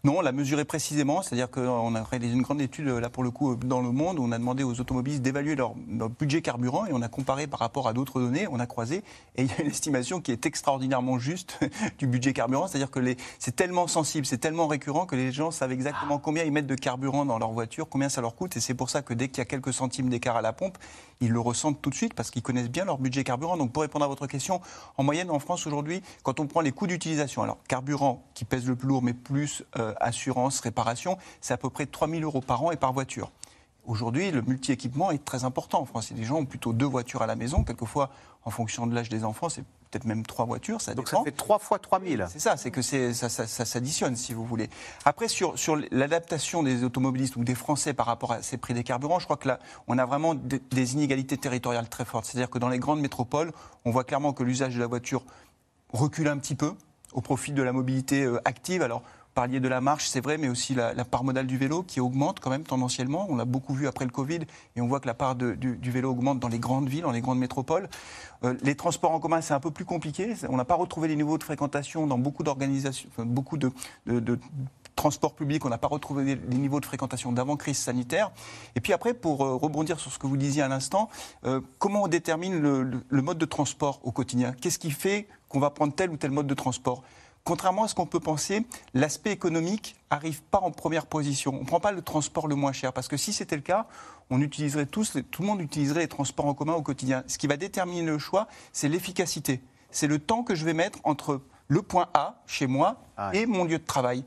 Non, on l'a mesuré précisément, c'est-à-dire qu'on a réalisé une grande étude, là pour le coup, dans le monde, où on a demandé aux automobilistes d'évaluer leur, leur budget carburant et on a comparé par rapport à d'autres données, on a croisé, et il y a une estimation qui est extraordinairement juste du budget carburant, c'est-à-dire que c'est tellement sensible, c'est tellement récurrent que les gens savent exactement combien ils mettent de carburant dans leur voiture, combien ça leur coûte, et c'est pour ça que dès qu'il y a quelques centimes d'écart à la pompe, ils le ressentent tout de suite parce qu'ils connaissent bien leur budget carburant. Donc pour répondre à votre question, en moyenne en France aujourd'hui, quand on prend les coûts d'utilisation, alors carburant qui pèse le plus lourd, mais plus euh, assurance, réparation, c'est à peu près 3 000 euros par an et par voiture. Aujourd'hui, le multi-équipement est très important en France. Les gens ont plutôt deux voitures à la maison. Quelquefois, en fonction de l'âge des enfants, c'est peut-être même trois voitures. Ça Donc dépend. ça fait 3 fois 3 000. C'est ça, c'est que ça, ça- ça s'additionne, si vous voulez. Après, sur, sur l'adaptation des automobilistes ou des Français par rapport à ces prix des carburants, je crois que là, on a vraiment des, des inégalités territoriales très fortes. C'est-à-dire que dans les grandes métropoles, on voit clairement que l'usage de la voiture recule un petit peu au profit de la mobilité euh, active. Alors, parliez de la marche, c'est vrai, mais aussi la, part modale du vélo qui augmente quand même tendanciellement. On l'a beaucoup vu après le Covid et on voit que la part du, vélo augmente dans les grandes villes, dans les grandes métropoles. Euh, les transports en commun, c'est un peu plus compliqué. On n'a pas retrouvé les niveaux de fréquentation dans beaucoup d'organisations, beaucoup de, de- de transports publics. On n'a pas retrouvé les niveaux de fréquentation d'avant crise sanitaire. Et puis après, pour euh, rebondir sur ce que vous disiez à l'instant, euh, comment on détermine le- le mode de transport au quotidien? Qu'est-ce qui fait qu'on va prendre tel ou tel mode de transport? Contrairement à ce qu'on peut penser, l'aspect économique arrive pas en première position. On ne prend pas le transport le moins cher, parce que si c'était le cas, on utiliserait tous, tout le monde utiliserait les transports en commun au quotidien. Ce qui va déterminer le choix, c'est l'efficacité. C'est le temps que je vais mettre entre le point A, chez moi, et mon lieu de travail.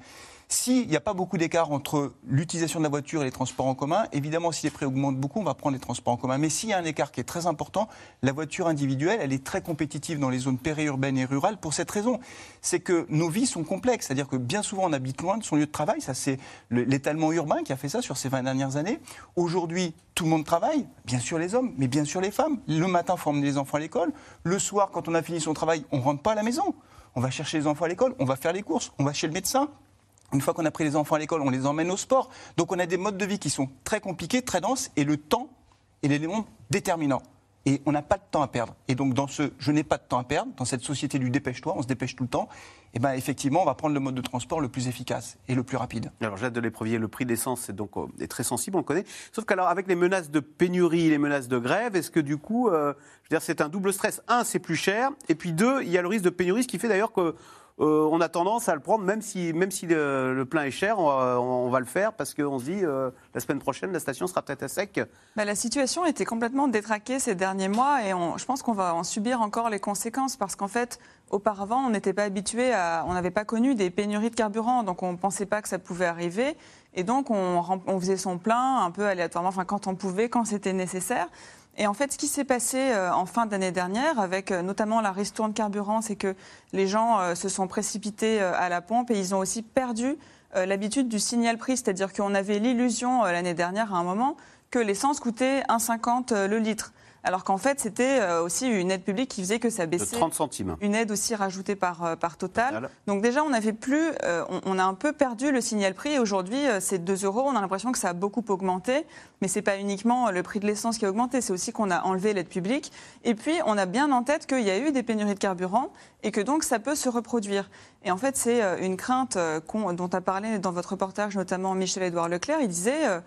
S'il n'y a pas beaucoup d'écart entre l'utilisation de la voiture et les transports en commun, évidemment, si les prix augmentent beaucoup, on va prendre les transports en commun. Mais s'il y a un écart qui est très important, la voiture individuelle, elle est très compétitive dans les zones périurbaines et rurales pour cette raison. C'est que nos vies sont complexes. C'est-à-dire que bien souvent, on habite loin de son lieu de travail. Ça, c'est le- l'étalement urbain qui a fait ça sur ces 20 dernières années. Aujourd'hui, tout le monde travaille, bien sûr les hommes, mais bien sûr les femmes. Le matin, il faut emmener les enfants à l'école. Le soir, quand on a fini son travail, on ne rentre pas à la maison. On va chercher les enfants à l'école, on va faire les courses, on va chez le médecin. Une fois qu'on a pris les enfants à l'école, on les emmène au sport. Donc on a des modes de vie qui sont très compliqués, très denses, et le temps est l'élément déterminant. Et on n'a pas de temps à perdre. Et donc dans ce je n'ai pas de temps à perdre, dans cette société du dépêche-toi, on se dépêche tout le temps, et ben effectivement on va prendre le mode de transport le plus efficace et le plus rapide. Alors, Jacques de l'Éprevier, le prix de l'essence est donc euh, est très sensible, on le connaît. Sauf qu'alors, avec les menaces de pénurie, les menaces de grève, est-ce que du coup, euh, je veux dire, c'est un double stress Un, c'est plus cher, et puis deux, il y a le risque de pénurie, ce qui fait d'ailleurs que euh, on a tendance à le prendre, même si, même si le, le plein est cher, on va, le faire parce qu'on se dit euh, la semaine prochaine, la station sera peut-être à sec. Bah, la situation était complètement détraquée ces derniers mois et je pense qu'on va en subir encore les conséquences parce qu'en fait, auparavant, on n'était pas habitué à. On n'avait pas connu des pénuries de carburant, donc on ne pensait pas que ça pouvait arriver. Et donc, on, on faisait son plein un peu aléatoirement, enfin, quand on pouvait, quand c'était nécessaire. Et en fait, ce qui s'est passé euh, en fin d'année dernière, avec euh, notamment la ristourne carburant, c'est que les gens euh, se sont précipités à la pompe et ils ont aussi perdu l'habitude du signal prix, c'est-à-dire qu'on avait l'illusion l'année dernière à un moment que l'essence coûtait 1,50 euh, le litre. Alors qu'en fait, c'était euh, aussi une aide publique qui faisait que ça De baissait. 30 centimes. Une aide aussi rajoutée par, euh, par Total. Donc déjà, on n'avait plus, euh, on, on a un peu perdu le signal prix. Et aujourd'hui, c'est 2 euros. On a l'impression que ça a beaucoup augmenté. Mais c'est pas uniquement le prix de l'essence qui a augmenté, c'est aussi qu'on a enlevé l'aide publique. Et puis, on a bien en tête qu'il y a eu des pénuries de carburant et que donc ça peut se reproduire. Et en fait, c'est une crainte dont a parlé dans votre reportage notamment Michel-Édouard Leclerc. Il disait euh,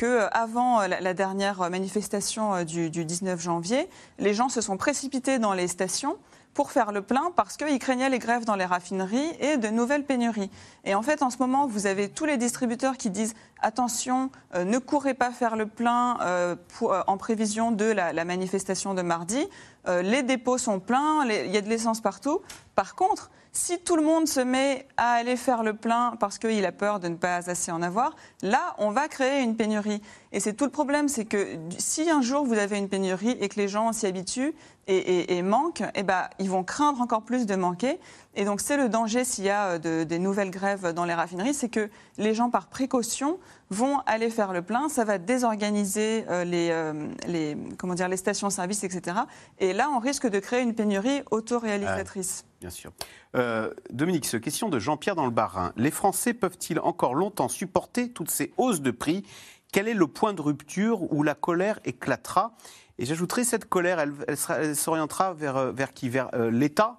que avant la, la dernière manifestation euh, du, du 19 janvier, les gens se sont précipités dans les stations pour faire le plein parce qu'ils craignaient les grèves dans les raffineries et de nouvelles pénuries. Et en fait, en ce moment, vous avez tous les distributeurs qui disent attention, euh, ne courez pas faire le plein euh, euh, en prévision de la, manifestation de mardi. Euh, les dépôts sont pleins, il y a de l'essence partout. Par contre, si tout le monde se met à aller faire le plein parce qu'il a peur de ne pas assez en avoir, là, on va créer une pénurie. Et c'est tout le problème, c'est que si un jour vous avez une pénurie et que les gens s'y habituent, et, manquent, eh ben, ils vont craindre encore plus de manquer. Et donc c'est le danger s'il y a euh, de- des nouvelles grèves dans les raffineries, c'est que les gens par précaution vont aller faire le plein, ça va désorganiser euh, les, euh, les, comment dire, les stations-service, etc. Et là, on risque de créer une pénurie autoréalisatrice. Bien sûr. Euh, Dominique, question de Jean-Pierre dans le Bas-Rhin. Les Français peuvent-ils encore longtemps supporter toutes ces hausses de prix? Quel est le point de rupture où la colère éclatera? Et j'ajouterai, cette colère, elle, s'orientera vers, euh, qui? Vers euh, l'État,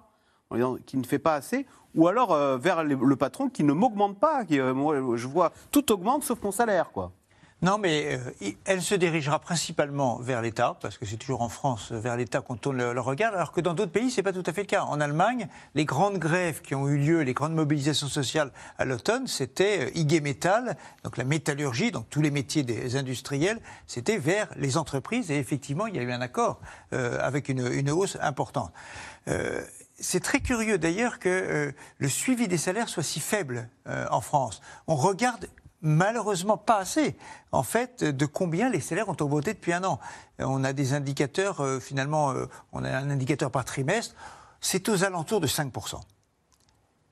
qui ne fait pas assez ou alors vers le patron qui ne m'augmente pas. Je vois, tout augmente sauf mon salaire, quoi. Non, mais euh, elle se dirigera principalement vers l'État, parce que c'est toujours en France euh, vers l'État qu'on tourne le, regard, alors que dans d'autres pays, c'est pas tout à fait le cas. En Allemagne, les grandes grèves qui ont eu lieu, les grandes mobilisations sociales à l'automne, c'était euh, IG Metall, donc la métallurgie, donc tous les métiers des industriels, c'était vers les entreprises, et effectivement, il y a eu un accord euh, avec une, une hausse importante. Euh, c'est très curieux d'ailleurs que euh, le suivi des salaires soit si faible euh, en France. On regarde malheureusement pas assez, en fait, de combien les salaires ont augmenté depuis un an. Euh, On a des indicateurs, euh, finalement, euh, on a un indicateur par trimestre, c'est aux alentours de 5%.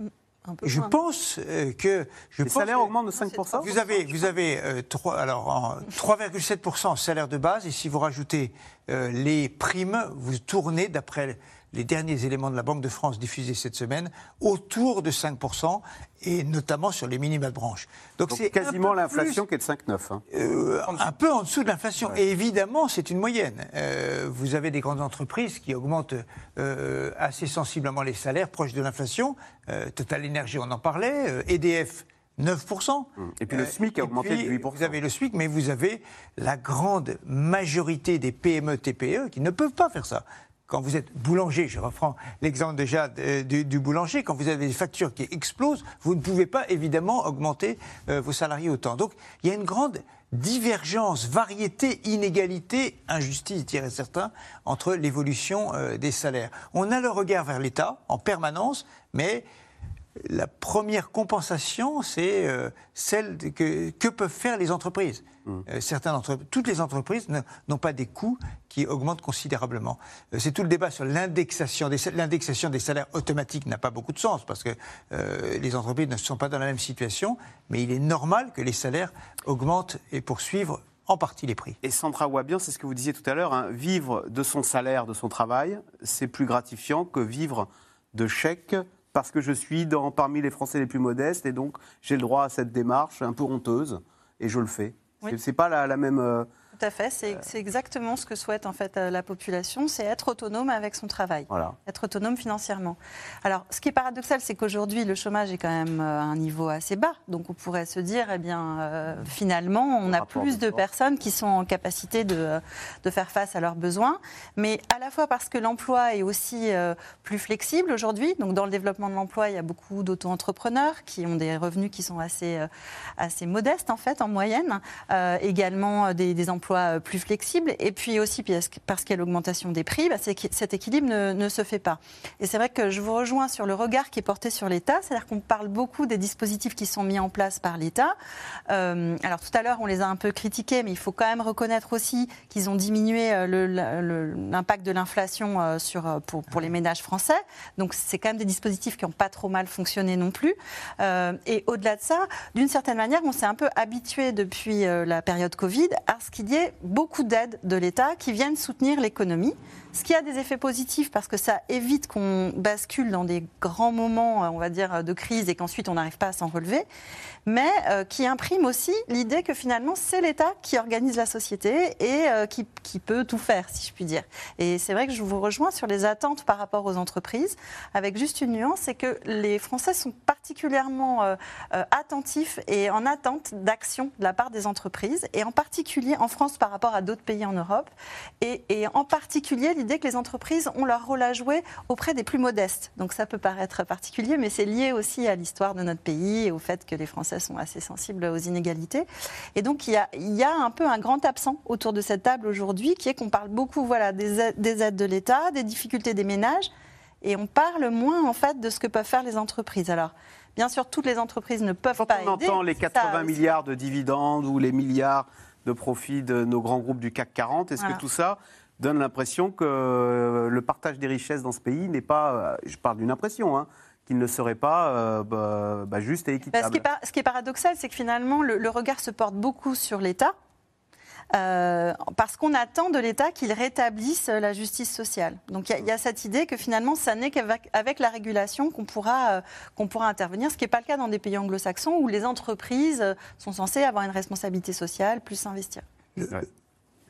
Et Je pense euh, que... Je Les pense salaires que- augmentent de 5% Vous avez, vous avez euh, trois- alors, en 3,7% en salaire de base, et si vous rajoutez euh, les primes, vous tournez, d'après les derniers éléments de la Banque de France diffusés cette semaine, autour de 5%, et notamment sur les minima de branche. Donc, c'est quasiment l'inflation qui est de 5,9. hein. euh, un peu en dessous de l'inflation. Et évidemment, c'est une moyenne. Euh, vous avez des grandes entreprises qui augmentent euh, assez sensiblement les salaires, proches de l'inflation. Euh, Total Energy, on en parlait. EDF, 9%. Et puis le SMIC a augmenté de 8%. Vous avez le SMIC, mais vous avez la grande majorité des PME, TPE qui ne peuvent pas faire ça. Quand vous êtes boulanger, je reprends l'exemple déjà du, boulanger, quand vous avez des factures qui explosent, vous ne pouvez pas évidemment augmenter euh, vos salariés autant. Donc il y a une grande divergence, variété, inégalité, injustice, diraient certains, entre l'évolution euh, des salaires. On a le regard vers l'État en permanence, mais la première compensation, c'est euh, celle que peuvent faire les entreprises. Euh, toutes les entreprises n'ont pas des coûts qui augmentent considérablement. Euh, c'est tout le débat sur l'indexation des, l'indexation des salaires automatiques n'a pas beaucoup de sens parce que euh, les entreprises ne sont pas dans la même situation, mais il est normal que les salaires augmentent et poursuivent en partie les prix. Et Sandra Wabian, c'est ce que vous disiez tout à l'heure, hein, vivre de son salaire, de son travail, c'est plus gratifiant que vivre de chèques parce que je suis parmi les Français les plus modestes et donc j'ai le droit à cette démarche un peu honteuse et je le fais. C'est- pas la, la même. Euh, Tout à fait, c'est c'est exactement ce que souhaite en fait euh, la population, c'est être autonome avec son travail, Voilà. être autonome financièrement. Alors, ce qui est paradoxal, c'est qu'aujourd'hui le chômage est quand même euh, à un niveau assez bas, donc on pourrait se dire, eh bien, euh, finalement, on a plus de personnes qui sont en capacité de, de faire face à leurs besoins, mais à la fois parce que l'emploi est aussi euh, plus flexible aujourd'hui, donc dans le développement de l'emploi, il y a beaucoup d'auto-entrepreneurs qui ont des revenus qui sont assez, euh, assez modestes en fait en moyenne, Euh, également euh, des, des emplois euh, plus flexibles, et puis aussi parce qu'il y a l'augmentation des prix, bah, cet équilibre ne, se fait pas. Et c'est vrai que je vous rejoins sur le regard qui est porté sur l'État, c'est-à-dire qu'on parle beaucoup des dispositifs qui sont mis en place par l'État. Euh, alors tout à l'heure, on les a un peu critiqués, mais il faut quand même reconnaître aussi qu'ils ont diminué euh, l'impact de l'inflation pour, les ménages français. Donc c'est quand même des dispositifs qui n'ont pas trop mal fonctionné non plus. Et au-delà de ça, d'une certaine manière, on s'est un peu habitué depuis la période Covid à ce qu'il y ait beaucoup d'aides de l'État qui viennent soutenir l'économie. Ce qui a des effets positifs parce que ça évite qu'on bascule dans des grands moments, euh, on va dire, de crise et qu'ensuite on n'arrive pas à s'en relever, mais euh, qui imprime aussi l'idée que finalement c'est l'État qui organise la société et euh, qui, peut tout faire, si je puis dire. Et c'est vrai que je vous rejoins sur les attentes par rapport aux entreprises, avec juste une nuance, c'est que les Français sont particulièrement euh, euh, attentifs et en attente d'action de la part des entreprises, et en particulier en France par rapport à d'autres pays en Europe, et, et en particulier l'idée que les entreprises ont leur rôle à jouer auprès des plus modestes. Donc ça peut paraître particulier, mais c'est lié aussi à l'histoire de notre pays et au fait que les Français sont assez sensibles aux inégalités. Et donc il y a, il y a un peu un grand absent autour de cette table aujourd'hui, qui est qu'on parle beaucoup voilà, des aides, des aides de l'État, des difficultés des ménages, et on parle moins en fait de ce que peuvent faire les entreprises. Alors, bien sûr, toutes les entreprises ne peuvent pas on aider. entend les c'est ça 80 aussi. milliards de dividendes ou les milliards de profits de nos grands groupes du CAC 40, est-ce Voilà. que tout ça donne l'impression que euh, le partage des richesses dans ce pays n'est pas, euh, je parle d'une impression, hein, qu'il ne serait pas euh, bah, bah, juste et Bah, équitable. ce, qui est par- ce qui est paradoxal, c'est que finalement, le, le regard se porte beaucoup sur l'État. euh, parce qu'on attend de l'État qu'il rétablisse la justice sociale. Donc il y a- il y, a cette idée que finalement, ça n'est qu'avec avec la régulation qu'on pourra, euh, qu'on pourra intervenir, ce qui n'est pas le cas dans des pays anglo-saxons où les entreprises sont censées avoir une responsabilité sociale, plus s'investir.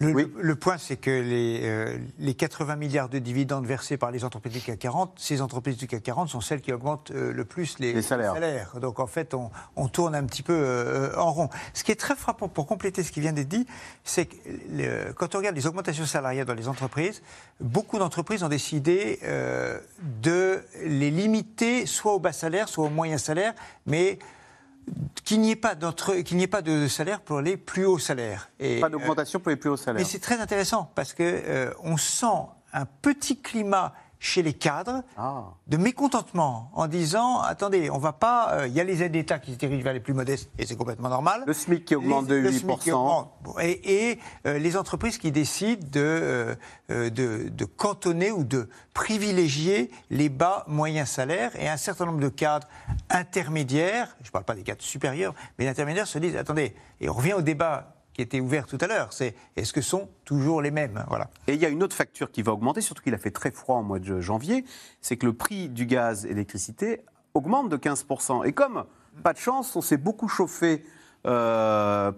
Le, le- le point, c'est que les, euh, les 80 milliards de dividendes versés par les entreprises du CAC 40, ces entreprises du CAC 40 sont celles qui augmentent euh, le plus les, Les salaires. Donc en fait, on, on tourne un petit peu euh, en rond. Ce qui est très frappant, pour compléter ce qui vient d'être dit, c'est que le- quand on regarde les augmentations salariales dans les entreprises, beaucoup d'entreprises ont décidé euh, de les limiter soit au bas salaire, soit au moyen salaire, mais qu'il n'y ait pas d'entre- qu'il n'y ait pas de salaire pour les plus hauts salaires. Et, Pas d'augmentation pour les plus hauts salaires. mais c'est très intéressant parce que euh, on sent un petit climat chez les cadres Ah. de mécontentement en disant attendez, on va pas. euh, Il y a les aides d'État qui se dirigent vers les plus modestes et c'est complètement normal. Le SMIC qui augmente de Le SMIC qui 8%. augmente. Et, et, euh, les entreprises qui décident de, euh, de, de cantonner ou de privilégier les bas moyens salaires et un certain nombre de cadres intermédiaires, je ne parle pas des cadres supérieurs, mais intermédiaires se disent attendez, et on revient au débat qui était ouvert tout à l'heure, c'est est-ce que sont toujours les mêmes voilà. Et il y a une autre facture qui va augmenter, surtout qu'il a fait très froid en mois de janvier, c'est que le prix du gaz et l'électricité augmente de 15%. Et comme, pas de chance, on s'est beaucoup chauffé euh,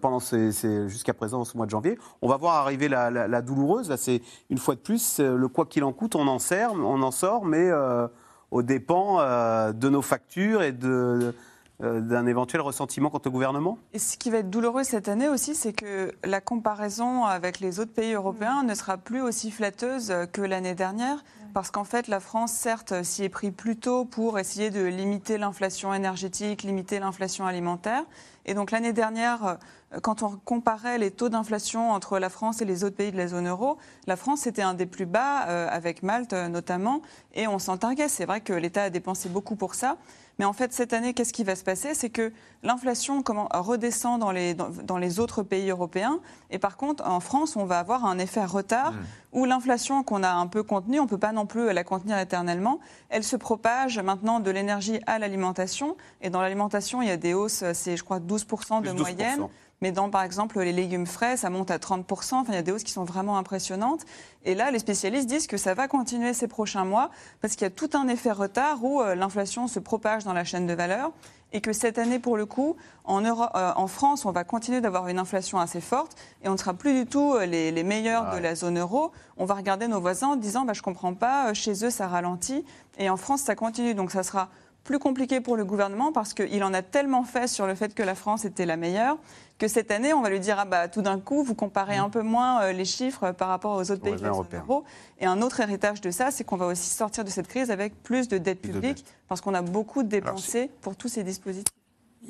jusqu'à présent, ce mois de janvier, on va voir arriver la, douloureuse. Là, c'est une fois de plus, euh, le quoi qu'il en coûte, on en sert, on en sort, mais euh, aux dépens euh, de nos factures et de, d'un éventuel ressentiment quant au gouvernement? Et ce qui va être douloureux cette année aussi, c'est que la comparaison avec les autres pays européens ne sera plus aussi flatteuse que l'année dernière. Parce qu'en fait, la France, certes, s'y est pris plus tôt pour essayer de limiter l'inflation énergétique, limiter l'inflation alimentaire. Et donc l'année dernière, euh, quand on comparait les taux d'inflation entre la France et les autres pays de la zone euro, la France était un des plus bas, euh, avec Malte euh, notamment, et on s'en targuait. C'est vrai que l'État a dépensé beaucoup pour ça. Mais en fait, cette année, qu'est-ce qui va se passer? C'est que l'inflation redescend dans les, dans, dans les autres pays européens. Et par contre, en France, on va avoir un effet retard où l'inflation qu'on a un peu contenue, on ne peut pas non plus la contenir éternellement. Elle se propage maintenant de l'énergie à l'alimentation. Et dans l'alimentation, il y a des hausses, c'est je crois 12% de Plus 12%. moyenne. Mais dans, par exemple, les légumes frais, ça monte à 30%. Enfin, il y a des hausses qui sont vraiment impressionnantes. Et là, les spécialistes disent que ça va continuer ces prochains mois parce qu'il y a tout un effet retard où euh, l'inflation se propage dans la chaîne de valeur et que cette année, pour le coup, en, Euro- euh, en France, on va continuer d'avoir une inflation assez forte et on ne sera plus du tout euh, les, les meilleurs de la zone euro. On va regarder nos voisins en disant bah, Je ne comprends pas, chez eux, ça ralentit. Et en France, ça continue. Donc, ça sera plus compliqué pour le gouvernement parce qu'il en a tellement fait sur le fait que la France était la meilleure que cette année, on va lui dire ah bah tout d'un coup, vous comparez un peu moins euh, les chiffres par rapport aux autres pays de la zone européens. euro. Et un autre héritage de ça, c'est qu'on va aussi sortir de cette crise avec plus de dette de publique parce qu'on a beaucoup dépensé pour tous ces dispositifs.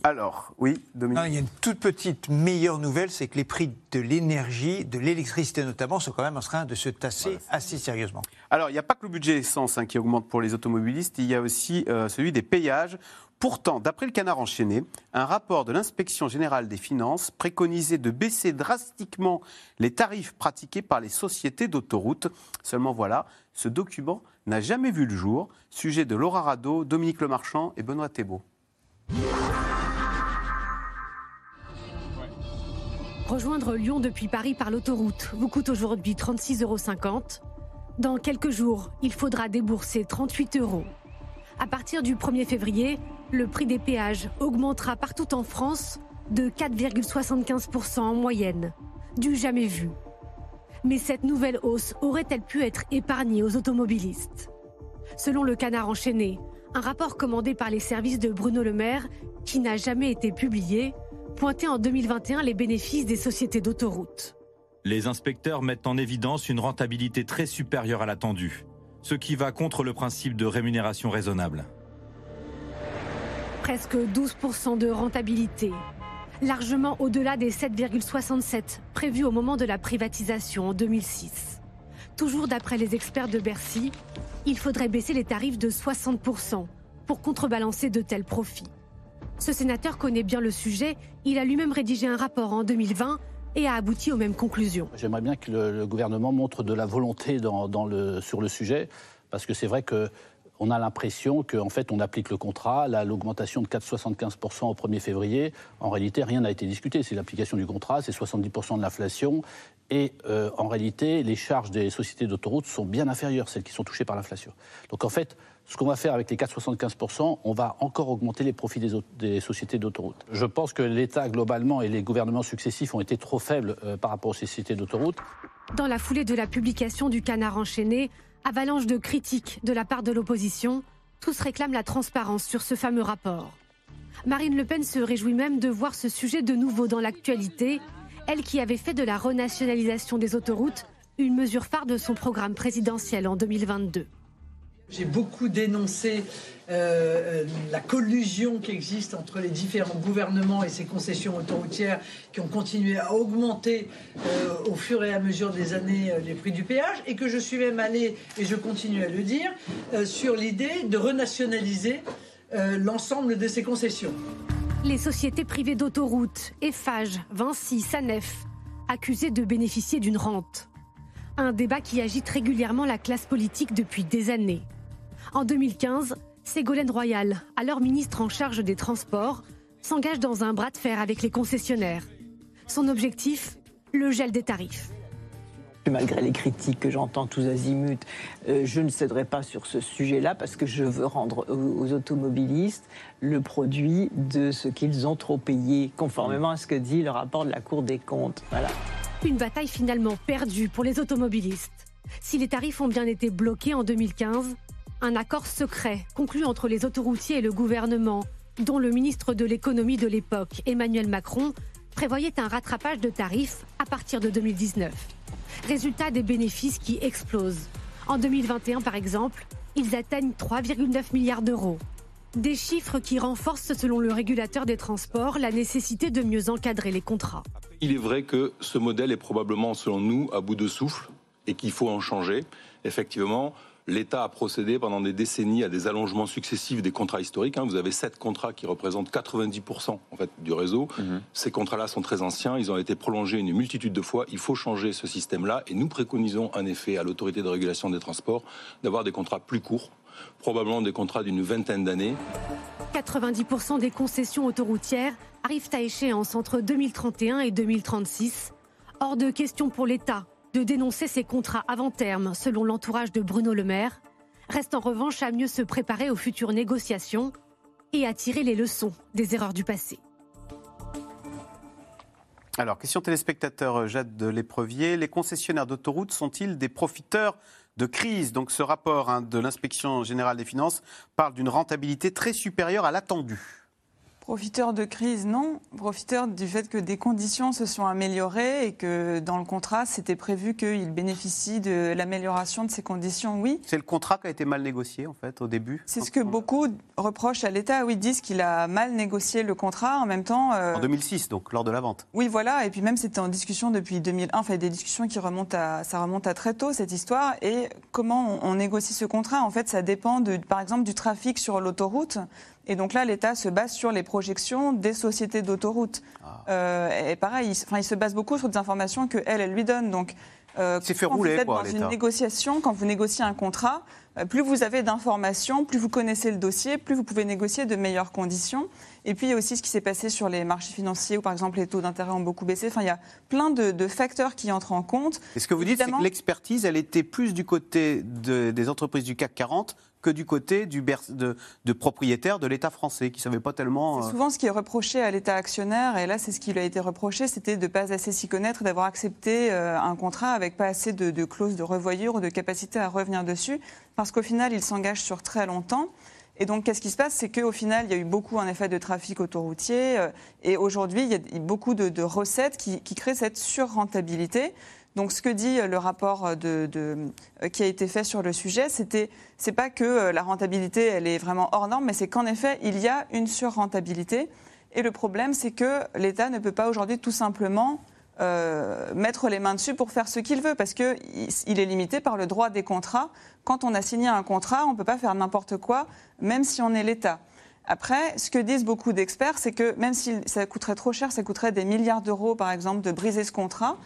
Alors, oui, Dominique. Non, il y a une toute petite meilleure nouvelle, c'est que les prix de l'énergie, de l'électricité notamment, sont quand même en train de se tasser assez sérieusement. Alors, il n'y a pas que le budget essence hein, qui augmente pour les automobilistes, il y a aussi euh, celui des péages. Pourtant, d'après le canard enchaîné, un rapport de l'inspection générale des finances préconisait de baisser drastiquement les tarifs pratiqués par les sociétés d'autoroutes. Seulement voilà, ce document n'a jamais vu le jour. Sujet de Laura Rado, Dominique Lemarchand et Benoît Thébault. Rejoindre Lyon depuis Paris par l'autoroute vous coûte aujourd'hui 36,50 euros. Dans quelques jours, il faudra débourser 38 euros. À partir du 1er février, le prix des péages augmentera partout en France de 4,75% en moyenne. Du jamais vu. Mais cette nouvelle hausse aurait-elle pu être épargnée aux automobilistes? Selon le canard enchaîné, un rapport commandé par les services de Bruno Le Maire, qui n'a jamais été publié, pointait en 2021 les bénéfices des sociétés d'autoroutes. Les inspecteurs mettent en évidence une rentabilité très supérieure à l'attendue, ce qui va contre le principe de rémunération raisonnable. Presque 12% de rentabilité, largement au-delà des 7,67 prévus au moment de la privatisation en 2006. Toujours d'après les experts de Bercy, il faudrait baisser les tarifs de 60% pour contrebalancer de tels profits. Ce sénateur connaît bien le sujet, il a lui-même rédigé un rapport en 2020 et a abouti aux mêmes conclusions. J'aimerais bien que le, gouvernement montre de la volonté sur le sujet, parce que c'est vrai que on a l'impression qu'en fait, on applique le contrat, l'augmentation de 4,75% au 1er février, en réalité, rien n'a été discuté. C'est l'application du contrat, c'est 70% de l'inflation, et euh, en réalité, les charges des sociétés d'autoroutes sont bien inférieures, celles qui sont touchées par l'inflation. Donc en fait, ce qu'on va faire avec les 4,75%, on va encore augmenter les profits des, sociétés d'autoroutes. Je pense que l'État, globalement, et les gouvernements successifs ont été trop faibles euh, par rapport aux sociétés d'autoroutes. Dans la foulée de la publication du canard enchaîné, avalanche de critiques de la part de l'opposition, tous réclament la transparence sur ce fameux rapport. Marine Le Pen se réjouit même de voir ce sujet de nouveau dans l'actualité, elle qui avait fait de la renationalisation des autoroutes une mesure phare de son programme présidentiel en 2022. J'ai beaucoup dénoncé euh, euh, la collusion qui existe entre les différents gouvernements et ces concessions autoroutières qui ont continué à augmenter euh, au fur et à mesure des années les prix du péage et que je suis même allé, et je continue à le dire, sur l'idée de renationaliser l'ensemble de ces concessions. Les sociétés privées d'autoroutes, Eiffage, Vinci, Sanef, accusées de bénéficier d'une rente. Un débat qui agite régulièrement la classe politique depuis des années. En 2015, Ségolène Royal, alors ministre en charge des Transports, s'engage dans un bras de fer avec les concessionnaires. Son objectif Le gel des tarifs. Malgré les critiques que j'entends tous azimuts, euh, je ne céderai pas sur ce sujet-là parce que je veux rendre aux, aux automobilistes le produit de ce qu'ils ont trop payé, conformément à ce que dit le rapport de la Cour des comptes. Voilà. Une bataille finalement perdue pour les automobilistes. Si les tarifs ont bien été bloqués en 2015, un accord secret conclu entre les autoroutiers et le gouvernement, dont le ministre de l'économie de l'époque, Emmanuel Macron, prévoyait un rattrapage de tarifs à partir de 2019. Résultat des bénéfices qui explosent. En 2021, par exemple, ils atteignent 3,9 milliards d'euros. Des chiffres qui renforcent, selon le régulateur des transports, la nécessité de mieux encadrer les contrats. Il est vrai que ce modèle est probablement, selon nous, à bout de souffle et qu'il faut en changer. Effectivement, l'État a procédé pendant des décennies à des allongements successifs des contrats historiques. hein. Vous avez sept contrats qui représentent 90% en fait, du réseau. Ces contrats-là sont très anciens, ils ont été prolongés une multitude de fois. Il faut changer ce système-là et nous préconisons en effet à l'autorité de régulation des transports d'avoir des contrats plus courts, probablement des contrats d'une vingtaine d'années. 90% des concessions autoroutières arrivent à échéance entre 2031 et 2036. Hors de question pour l'État de dénoncer ces contrats avant terme, selon l'entourage de Bruno Le Maire. Reste en revanche à mieux se préparer aux futures négociations et à tirer les leçons des erreurs du passé. Alors, question téléspectateur euh, Jade de l'Éprevier. Les concessionnaires d'autoroutes sont-ils des profiteurs de crise? Donc, ce rapport hein, de l'inspection générale des finances parle d'une rentabilité très supérieure à l'attendue. Profiteur de crise, non. Profiteur du fait que des conditions se sont améliorées et que dans le contrat, c'était prévu qu'il bénéficie de l'amélioration de ces conditions, oui. C'est le contrat qui a été mal négocié, en fait, au début C'est ce que beaucoup reprochent à l'État. Oui, ils disent qu'il a mal négocié le contrat. En même temps. euh, En 2006, donc, lors de la vente. Oui, voilà. Et puis même, c'était en discussion depuis 2001. Enfin, des discussions qui remontent à, ça remonte à très tôt cette histoire. Et comment on, on négocie ce contrat? En fait, ça dépend, de, par exemple, du trafic sur l'autoroute. Et donc là, l'État se base sur les projections des sociétés d'autoroutes. Euh, et pareil, il, se- enfin, il se base beaucoup sur des informations que elle, elle lui donne. Donc, euh, C'est fait quand rouler, vous êtes quoi, dans une négociation, quand vous négociez un contrat, euh, plus vous avez d'informations, plus vous connaissez le dossier, plus vous pouvez négocier de meilleures conditions. Et puis il y a aussi ce qui s'est passé sur les marchés financiers où par exemple les taux d'intérêt ont beaucoup baissé. Enfin, il y a plein de, de facteurs qui entrent en compte. Et ce que vous dites, c'est que l'expertise, elle était plus du côté de- des entreprises du CAC 40 que du côté du de, de propriétaires de l'État français, qui ne savaient pas tellement... C'est euh, souvent ce qui est reproché à l'État actionnaire, et là c'est ce qui lui a été reproché, c'était de ne pas assez s'y connaître, d'avoir accepté euh, un contrat avec pas assez de, de clauses de revoyure ou de capacité à revenir dessus, parce qu'au final il s'engage sur très longtemps. Et donc, qu'est-ce qui se passe? C'est qu'au final, il y a eu beaucoup, en effet, de trafic autoroutier. euh, et aujourd'hui, il y a beaucoup de, de recettes qui, qui créent cette surrentabilité. Donc, ce que dit euh, le rapport de- euh, qui a été fait sur le sujet, c'était, c'est pas que euh, la rentabilité, est vraiment hors norme, mais c'est qu'en effet, il y a une surrentabilité. Et le problème, c'est que l'État ne peut pas aujourd'hui tout simplement euh, mettre les mains dessus pour faire ce qu'il veut, parce qu'il il est limité par le droit des contrats. Quand on a signé un contrat, on ne peut pas faire n'importe quoi, même si on est l'État. Après, ce que disent beaucoup d'experts, c'est que même si ça coûterait trop cher, ça coûterait des milliards d'euros, par exemple, de briser ce contrat.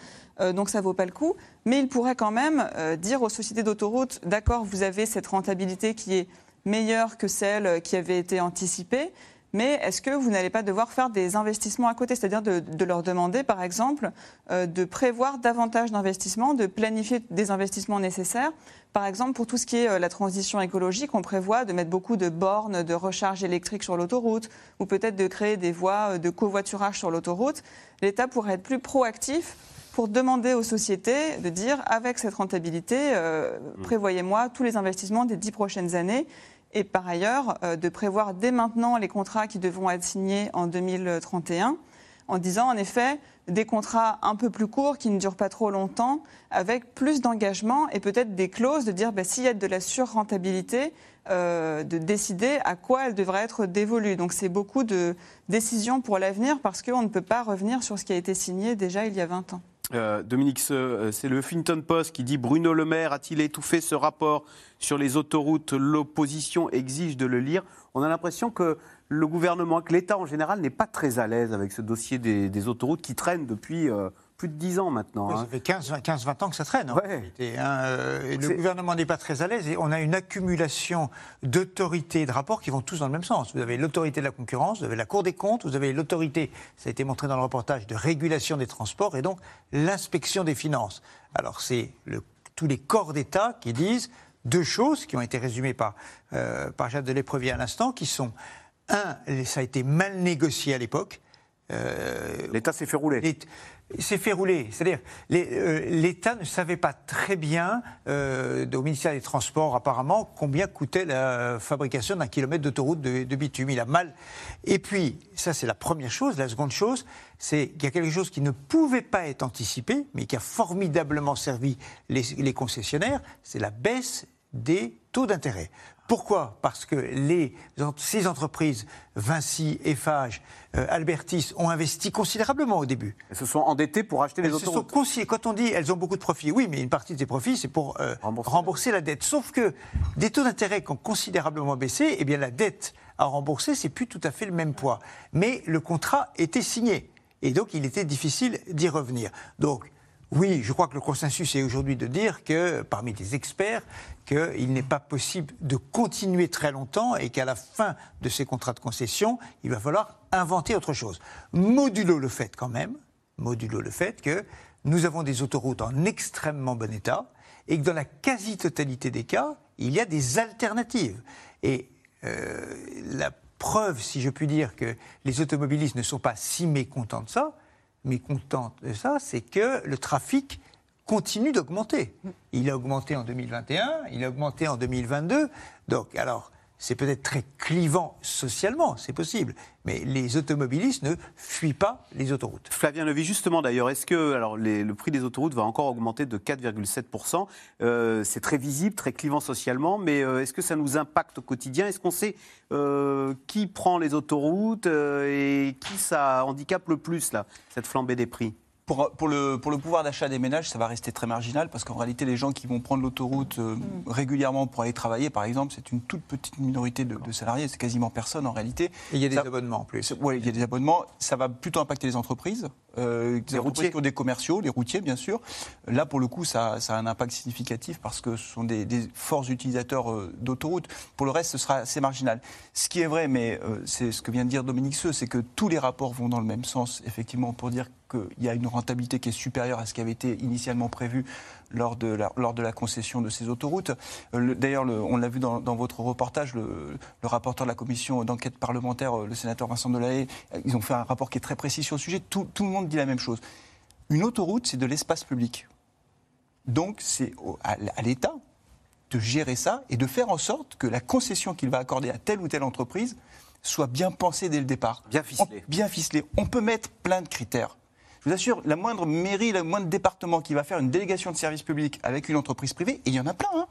Euh, donc ça vaut pas le coup. Mais il pourrait quand même euh, dire aux sociétés d'autoroutes, d'accord, vous avez cette rentabilité qui est meilleure que celle qui avait été anticipée. Mais est-ce que vous n'allez pas devoir faire des investissements à côté? C'est-à-dire de, leur demander, par exemple, euh, de prévoir davantage d'investissements, de planifier des investissements nécessaires. Par exemple, pour tout ce qui est la transition écologique, on prévoit de mettre beaucoup de bornes de recharge électrique sur l'autoroute ou peut-être de créer des voies de covoiturage sur l'autoroute. L'État pourrait être plus proactif pour demander aux sociétés de dire, avec cette rentabilité, euh, prévoyez-moi tous les investissements des dix prochaines années. Et par ailleurs, euh, de prévoir dès maintenant les contrats qui devront être signés en 2031, en disant en effet des contrats un peu plus courts qui ne durent pas trop longtemps, avec plus d'engagement et peut-être des clauses de dire bah, s'il y a de la surrentabilité, euh, de décider à quoi elle devrait être dévolue. Donc c'est beaucoup de décisions pour l'avenir parce qu'on ne peut pas revenir sur ce qui a été signé déjà il y a 20 ans. Euh, Dominique, euh, c'est le Huffington Post qui dit Bruno Le Maire a-t-il étouffé ce rapport sur les autoroutes L'opposition exige de le lire? On a l'impression que le gouvernement, que l'État en général n'est pas très à l'aise avec ce dossier des, des autoroutes qui traîne depuis euh, plus de 10 ans maintenant. Ça hein. fait 15-20 ans que ça traîne. en réalité, hein, euh, et le gouvernement n'est pas très à l'aise et on a une accumulation d'autorités et de rapports qui vont tous dans le même sens. Vous avez l'autorité de la concurrence, vous avez la Cour des comptes, vous avez l'autorité, ça a été montré dans le reportage, de régulation des transports et donc l'inspection des finances. Alors c'est le- tous les corps d'État qui disent deux choses qui ont été résumées par, euh, par Jacques de l'Éprevier à l'instant, qui sont un, ça a été mal négocié à l'époque. L'État s'est fait rouler. Il s'est fait rouler. C'est-à-dire, euh, l'État ne savait pas très bien, euh, au ministère des Transports apparemment, combien coûtait la fabrication d'un kilomètre d'autoroute de, bitume. Il a mal. Et puis, ça c'est la première chose. La seconde chose, c'est qu'il y a quelque chose qui ne pouvait pas être anticipé, mais qui a formidablement servi les concessionnaires, c'est la baisse des taux d'intérêt. Pourquoi Parce que les, ces entreprises, Vinci, Eiffage, euh, Albertis, ont investi considérablement au début. Elles se sont endettées pour acheter les Elles se autoroutes. sont consi- Quand on dit elles ont beaucoup de profits, oui, mais une partie de ces profits, c'est pour euh, rembourser. la dette. Sauf que des taux d'intérêt qui ont considérablement baissé, eh bien la dette à rembourser, c'est plus tout à fait le même poids. Mais le contrat était signé. Et donc, il était difficile d'y revenir. Donc, oui, je crois que le consensus est aujourd'hui de dire que, parmi les experts, qu'il n'est pas possible de continuer très longtemps et qu'à la fin de ces contrats de concession, il va falloir inventer autre chose. Modulo le fait quand même, modulo le fait que nous avons des autoroutes en extrêmement bon état et que dans la quasi-totalité des cas, il y a des alternatives. Et euh, la preuve, si je puis dire, que les automobilistes ne sont pas si mécontents de ça, mécontents de ça, c'est que le trafic continue d'augmenter. Il a augmenté en 2021, il a augmenté en 2022. Donc, alors, c'est peut-être très clivant socialement, c'est possible, mais les automobilistes ne fuient pas les autoroutes. Flavien Levy, justement d'ailleurs, est-ce que alors, le prix des autoroutes va encore augmenter de 4,7% Euh, C'est très visible, très clivant socialement, mais euh, est-ce que ça nous impacte au quotidien? Est-ce qu'on sait euh, qui prend les autoroutes et qui ça handicape le plus, là, cette flambée des prix? Pour, pour le, pour le pouvoir d'achat des ménages, ça va rester très marginal parce qu'en réalité, les gens qui vont prendre l'autoroute euh, régulièrement pour aller travailler, par exemple, c'est une toute petite minorité de, de salariés, c'est quasiment personne en réalité. Et il y a des abonnements en plus. Oui, il y a des abonnements. Ça va plutôt impacter les entreprises, euh, les entreprises qui ont des commerciaux, les routiers, bien sûr. Là, pour le coup, ça, ça a un impact significatif parce que ce sont des, des forts utilisateurs euh, d'autoroutes. Pour le reste, ce sera assez marginal. Ce qui est vrai, mais euh, c'est ce que vient de dire Dominique Seux, c'est que tous les rapports vont dans le même sens, effectivement, pour dire qu'il y a une rentabilité qui est supérieure à ce qui avait été initialement prévu lors de la, lors de la concession de ces autoroutes. Euh, le- D'ailleurs, le- on l'a vu dans, dans votre reportage, le, le rapporteur de la commission d'enquête parlementaire, euh, le sénateur Vincent Delahaye, ils ont fait un rapport qui est très précis sur le sujet. Tout, tout le monde dit la même chose. Une autoroute, c'est de l'espace public. Donc, c'est à, à l'État de gérer ça et de faire en sorte que la concession qu'il va accorder à telle ou telle entreprise soit bien pensée dès le départ. Bien ficelée. bien ficelée. On peut mettre plein de critères. Je vous assure, la moindre mairie, le moindre département qui va faire une délégation de service public avec une entreprise privée, il y en a plein, hein,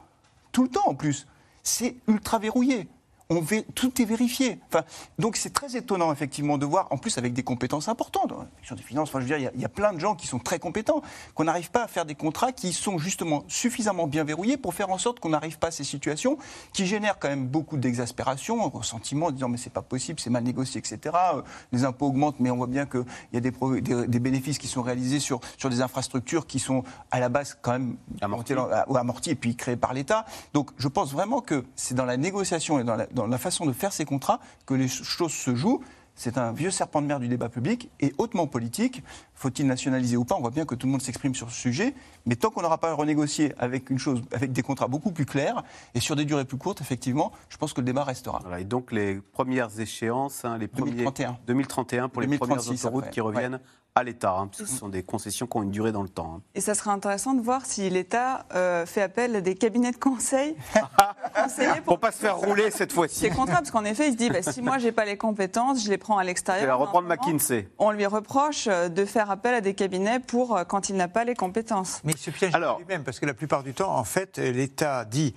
tout le temps en plus, c'est ultra verrouillé. On tout est vérifié. Enfin, donc c'est très étonnant effectivement de voir, en plus avec des compétences importantes, section des finances, enfin, je veux dire, il y a- il y, a plein de gens qui sont très compétents, qu'on n'arrive pas à faire des contrats qui sont justement suffisamment bien verrouillés pour faire en sorte qu'on n'arrive pas à ces situations qui génèrent quand même beaucoup d'exaspération, un ressentiment en disant mais c'est pas possible, c'est mal négocié, etc. Euh, Les impôts augmentent, mais on voit bien qu'il y a des, pro- des, des bénéfices qui sont réalisés sur, sur des infrastructures qui sont à la base quand même amorties, ou amorties et puis créées par l'État. Donc je pense vraiment que c'est dans la négociation et dans la, dans la façon de faire ces contrats que les choses se jouent. C'est un vieux serpent de mer du débat public et hautement politique. Faut-il nationaliser ou pas? On voit bien que tout le monde s'exprime sur ce sujet. Mais tant qu'on n'aura pas renégocié avec une chose, avec des contrats beaucoup plus clairs et sur des durées plus courtes, effectivement, je pense que le débat restera. Voilà, et donc les premières échéances, hein, les premiers 2031. 2031 pour les premières 2036 autoroutes après, qui reviennent à l'État. hein, parce que ce sont des concessions qui ont une durée dans le temps. hein. Et ça serait intéressant de voir si l'État euh, fait appel à des cabinets de conseil Pour pas se faire rouler cette fois-ci. ces contrats, parce qu'en effet, il se dit bah, si moi j'ai pas les compétences, je les prends à l'extérieur. Je vais Mais en reprendre ce moment, McKinsey. On lui reproche euh, de faire appel à des cabinets pour euh, quand il n'a pas les compétences. Mais il se piège lui-même, parce que la plupart du temps, en fait, l'État dit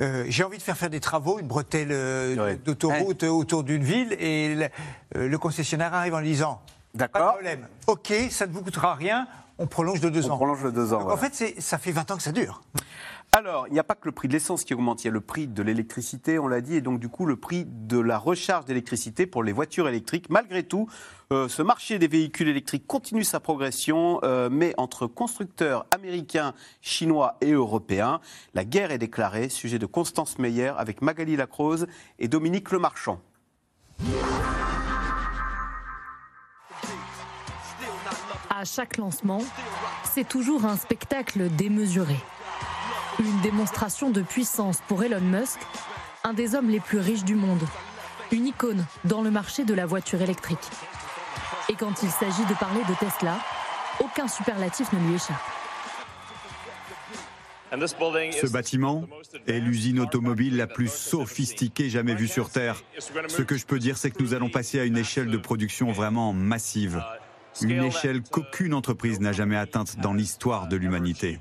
euh, j'ai envie de faire faire des travaux, une bretelle euh, d'autoroute autour d'une ville, et le, euh, le concessionnaire arrive en lui disant Pas de problème, ok, ça ne vous coûtera rien, on prolonge de deux On ans. prolonge de deux ans, Donc, voilà. En fait, ça fait 20 ans que ça dure. Alors, il n'y a pas que le prix de l'essence qui augmente, il y a le prix de l'électricité, on l'a dit, et donc du coup le prix de la recharge d'électricité pour les voitures électriques. Malgré tout, euh, ce marché des véhicules électriques continue sa progression, euh, mais entre constructeurs américains, chinois et européens, la guerre est déclarée. Sujet de Constance Meyer avec Magali Lacrose et Dominique Lemarchand. À chaque lancement, c'est toujours un spectacle démesuré. Une démonstration de puissance pour Elon Musk, un des hommes les plus riches du monde. Une icône dans le marché de la voiture électrique. Et quand il s'agit de parler de Tesla, aucun superlatif ne lui échappe. Ce bâtiment est l'usine automobile la plus sophistiquée jamais vue sur Terre. Ce que je peux dire, c'est que nous allons passer à une échelle de production vraiment massive. Une échelle qu'aucune entreprise n'a jamais atteinte dans l'histoire de l'humanité.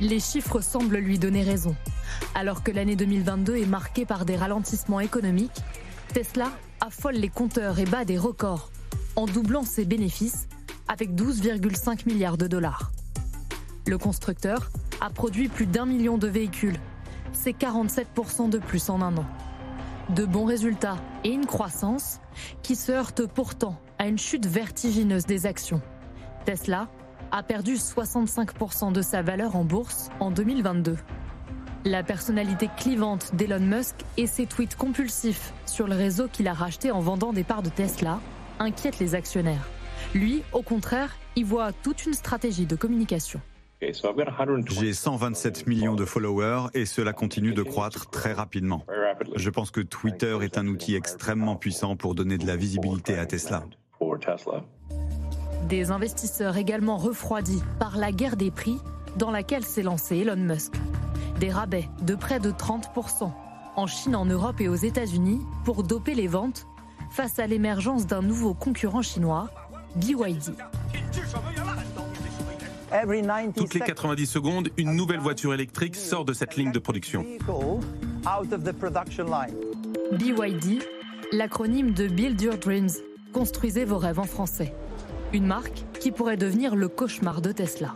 Les chiffres semblent lui donner raison. Alors que l'année 2022 est marquée par des ralentissements économiques, Tesla affole les compteurs et bat des records en doublant ses bénéfices avec 12,5 milliards de dollars. Le constructeur a produit plus d'un million de véhicules. C'est 47% de plus en un an. De bons résultats et une croissance qui se heurte pourtant à une chute vertigineuse des actions. Tesla a perdu 65% de sa valeur en bourse en 2022. La personnalité clivante d'Elon Musk et ses tweets compulsifs sur le réseau qu'il a racheté en vendant des parts de Tesla inquiètent les actionnaires. Lui, au contraire, y voit toute une stratégie de communication. J'ai 127 millions de followers et cela continue de croître très rapidement. Je pense que Twitter est un outil extrêmement puissant pour donner de la visibilité à Tesla. Des investisseurs également refroidis par la guerre des prix dans laquelle s'est lancé Elon Musk. Des rabais de près de 30% en Chine, en Europe et aux États-Unis pour doper les ventes face à l'émergence d'un nouveau concurrent chinois, BYD. Toutes les 90 secondes, une nouvelle voiture électrique sort de cette ligne de production. BYD, l'acronyme de Build Your Dreams, construisez vos rêves en français. Une marque qui pourrait devenir le cauchemar de Tesla.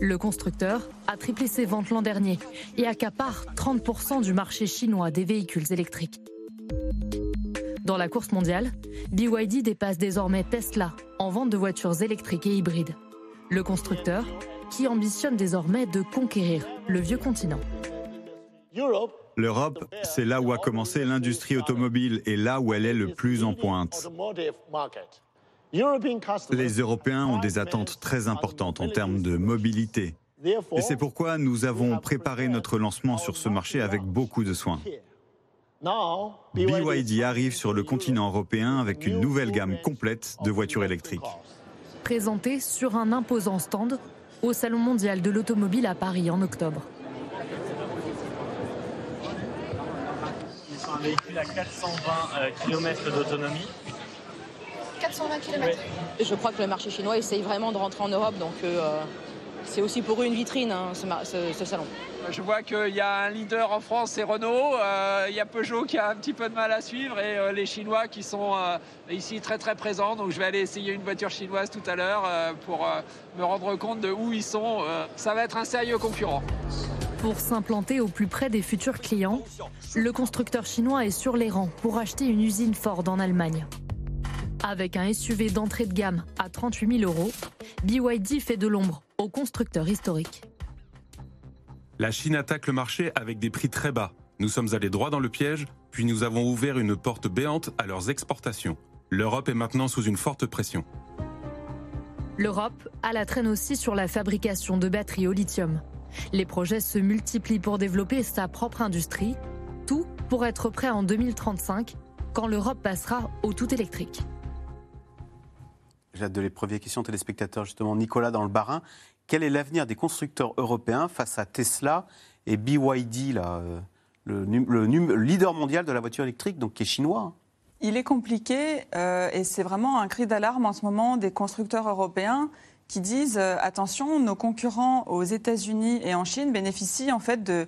Le constructeur a triplé ses ventes l'an dernier et accapare 30% du marché chinois des véhicules électriques. Dans la course mondiale, BYD dépasse désormais Tesla en vente de voitures électriques et hybrides. Le constructeur qui ambitionne désormais de conquérir le vieux continent. L'Europe, c'est là où a commencé l'industrie automobile et là où elle est le plus en pointe. Les Européens ont des attentes très importantes en termes de mobilité. Et c'est pourquoi nous avons préparé notre lancement sur ce marché avec beaucoup de soin. BYD arrive sur le continent européen avec une nouvelle gamme complète de voitures électriques. Présenté sur un imposant stand au Salon mondial de l'automobile à Paris en octobre. un véhicule à 420 km d'autonomie. 420 km. Je crois que le marché chinois essaye vraiment de rentrer en Europe, donc euh, C'est aussi pour eux une vitrine, hein, ce, ma- ce- ce salon. Je vois qu'il y a un leader en France, c'est Renault. Euh, il y a Peugeot qui a un petit peu de mal à suivre et euh, les Chinois qui sont euh, ici très très présents. Donc je vais aller essayer une voiture chinoise tout à l'heure euh, pour euh, me rendre compte de où ils sont. Euh, ça va être un sérieux concurrent. Pour s'implanter au plus près des futurs clients, le constructeur chinois est sur les rangs pour acheter une usine Ford en Allemagne. Avec un SUV d'entrée de gamme à 38 000 euros, BYD fait de l'ombre au constructeur historique. La Chine attaque le marché avec des prix très bas. Nous sommes allés droit dans le piège, puis nous avons ouvert une porte béante à leurs exportations. L'Europe est maintenant sous une forte pression. L'Europe a la traîne aussi sur la fabrication de batteries au lithium. Les projets se multiplient pour développer sa propre industrie, tout pour être prêt en 2035, quand l'Europe passera au tout électrique. J'ai hâte de les premières questions téléspectateurs, justement. Nicolas dans le Barin. Quel est l'avenir des constructeurs européens face à Tesla et BYD, euh, le, leader mondial de la voiture électrique, donc qui est chinois hein? Il est compliqué euh, et c'est vraiment un cri d'alarme en ce moment des constructeurs européens qui disent euh, attention, nos concurrents aux États-Unis et en Chine bénéficient en fait de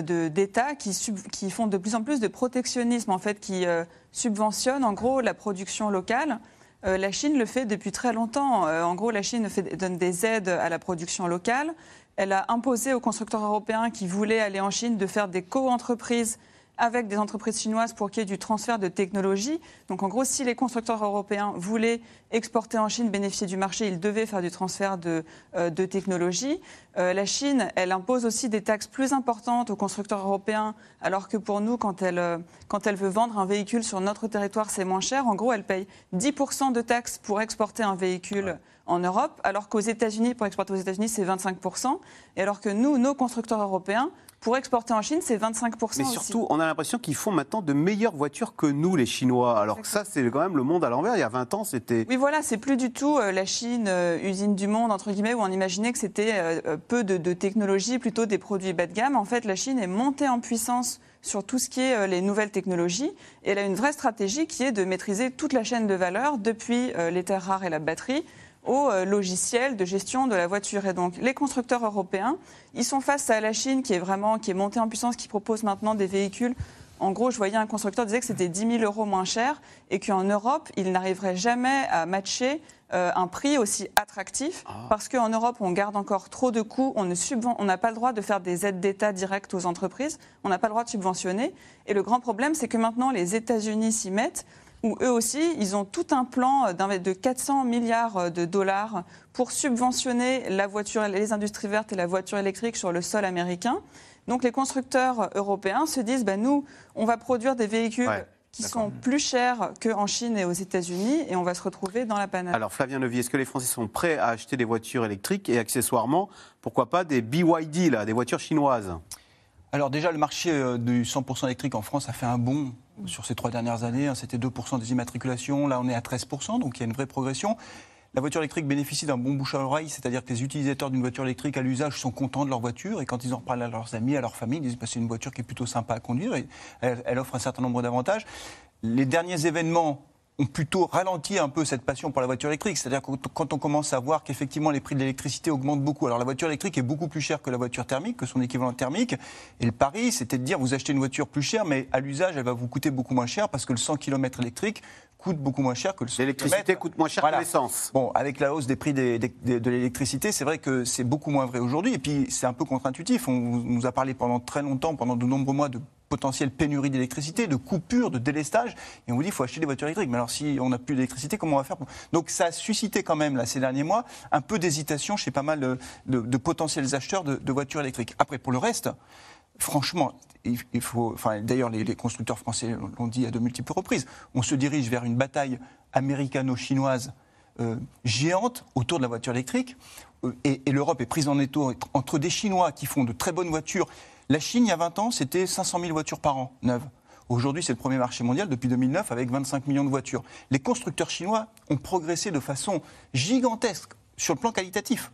d'États qui, font de plus en plus de protectionnisme, en fait, qui subventionnent en gros la production locale. Euh, la Chine le fait depuis très longtemps. Euh, en gros, la Chine donne des aides à la production locale. Elle a imposé aux constructeurs européens qui voulaient aller en Chine de faire des co-entreprises avec des entreprises chinoises pour qu'il y ait du transfert de technologie. Donc en gros, si les constructeurs européens voulaient exporter en Chine, bénéficier du marché, ils devaient faire du transfert de, euh, de technologie. Euh, la Chine, elle impose aussi des taxes plus importantes aux constructeurs européens, alors que pour nous, quand elle, euh, quand elle veut vendre un véhicule sur notre territoire, c'est moins cher. En gros, elle paye 10% de taxes pour exporter un véhicule en Europe, alors qu'aux États-Unis, pour exporter aux États-Unis, c'est 25%. Et alors que nous, nos constructeurs européens, pour exporter en Chine, c'est 25% Mais aussi. surtout, on a l'impression qu'ils font maintenant de meilleures voitures que nous, les Chinois. Alors que ça, c'est quand même le monde à l'envers. Il y a 20 ans, c'était. Oui, voilà, c'est plus du tout euh, la Chine, euh, usine du monde, entre guillemets, où on imaginait que c'était euh, peu de, de technologie, plutôt des produits bas de gamme. En fait, la Chine est montée en puissance sur tout ce qui est les nouvelles technologies. Et elle a une vraie stratégie qui est de maîtriser toute la chaîne de valeur, depuis les terres rares et la batterie, au euh, logiciel de gestion de la voiture. Et donc, les constructeurs européens, ils sont face à la Chine qui est vraiment qui est montée en puissance, qui propose maintenant des véhicules. En gros, je voyais un constructeur disait que c'était 10 000 euros moins cher et qu'en Europe, il n'arriverait jamais à matcher euh, un prix aussi attractif parce qu'en Europe, on garde encore trop de coûts, on n'a pas le droit de faire des aides d'État directes aux entreprises, on n'a pas le droit de subventionner. Et le grand problème, c'est que maintenant, les États-Unis s'y mettent où eux aussi, ils ont tout un plan euh, de 400 milliards de dollars pour subventionner la voiture, les industries vertes et la voiture électrique sur le sol américain. Donc les constructeurs européens se disent, bah, nous, on va produire des véhicules Ouais, qui sont plus chers qu'en Chine et aux États-Unis, et on va se retrouver dans la panade. Alors, Flavien Levy, est-ce que les Français sont prêts à acheter des voitures électriques et accessoirement, pourquoi pas des BYD, là, des voitures chinoises? Alors déjà, le marché euh, du 100% électrique en France a fait un bond sur ces trois dernières années. hein. C'était 2% des immatriculations, là on est à 13%, donc il y a une vraie progression. La voiture électrique bénéficie d'un bon bouche à oreille, c'est-à-dire que les utilisateurs d'une voiture électrique à l'usage sont contents de leur voiture et quand ils en parlent à leurs amis, à leur famille, ils disent bah, c'est une voiture qui est plutôt sympa à conduire et elle, elle offre un certain nombre d'avantages. Les derniers événements ont plutôt ralenti un peu cette passion pour la voiture électrique. C'est-à-dire que quand on commence à voir qu'effectivement les prix de l'électricité augmentent beaucoup. Alors la voiture électrique est beaucoup plus chère que la voiture thermique, que son équivalent thermique. Et le pari, c'était de dire vous achetez une voiture plus chère, mais à l'usage, elle va vous coûter beaucoup moins cher parce que le 100 km électrique coûte beaucoup moins cher que le 100 L'électricité coûte moins cher que l'essence. Bon, avec la hausse des prix des- des- des- de l'électricité, c'est vrai que c'est beaucoup moins vrai aujourd'hui. Et puis, c'est un peu contre-intuitif. On nous a parlé pendant très longtemps, pendant de nombreux mois, de potentielle pénurie d'électricité, de coupures, de délestage. Et on vous dit, il faut acheter des voitures électriques. Mais alors, si on n'a plus d'électricité, comment on va faire Donc, ça a suscité quand même, là, ces derniers mois, un peu d'hésitation chez pas mal de, de- de potentiels acheteurs de, de voitures électriques. Après, pour le reste, franchement, il, faut. Enfin, d'ailleurs, les, les constructeurs français l'ont dit à de multiples reprises. On se dirige vers une bataille américano-chinoise euh, géante autour de la voiture électrique. Euh, et et l'Europe est prise en étau entre des Chinois qui font de très bonnes voitures. La Chine, il y a 20 ans, c'était 500 000 voitures par an, neuves. Aujourd'hui, c'est le premier marché mondial depuis 2009 avec 25 millions de voitures. Les constructeurs chinois ont progressé de façon gigantesque sur le plan qualitatif.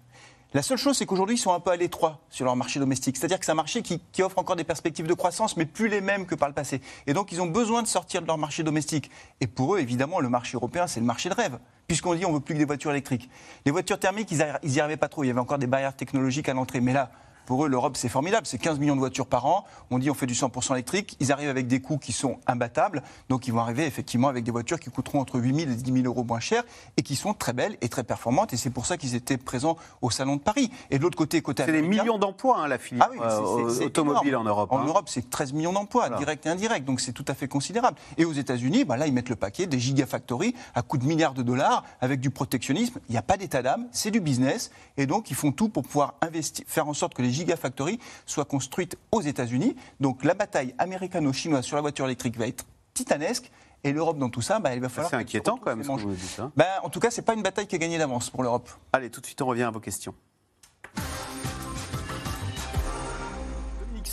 La seule chose, c'est qu'aujourd'hui, ils sont un peu à l'étroit sur leur marché domestique. C'est-à-dire que c'est un marché qui, offre encore des perspectives de croissance, mais plus les mêmes que par le passé. Et donc, ils ont besoin de sortir de leur marché domestique. Et pour eux, évidemment, le marché européen, c'est le marché de rêve. Puisqu'on dit on veut plus que des voitures électriques. Les voitures thermiques, ils n'y arrivaient pas trop. Il y avait encore des barrières technologiques à l'entrée. Mais là, pour eux, l'Europe, c'est formidable. C'est 15 millions de voitures par an. On dit on fait du 100% électrique. Ils arrivent avec des coûts qui sont imbattables. Donc, ils vont arriver effectivement avec des voitures qui coûteront entre 8 000 et 10 000 euros moins cher et qui sont très belles et très performantes. Et c'est pour ça qu'ils étaient présents au Salon de Paris. Et de l'autre côté, côté C'est des millions d'emplois, hein, la filière ah oui, euh, automobile énorme. en Europe. En hein. Europe, c'est 13 millions d'emplois, directs et indirects, donc c'est tout à fait considérable. Et aux États-Unis, bah là, ils mettent le paquet des gigafactories à coût de milliards de dollars, avec du protectionnisme. Il n'y a pas d'état d'âme, c'est du business, et donc ils font tout pour pouvoir investir, faire en sorte que les gigafactories soient construites aux États-Unis. Donc la bataille américano-chinoise sur la voiture électrique va être titanesque. Et l'Europe dans tout ça, bah, il va falloir. C'est inquiétant quand même ce que vous dites. hein. Bah, en tout cas, c'est pas une bataille qui est gagnée d'avance pour l'Europe. Allez, tout de suite, on revient à vos questions.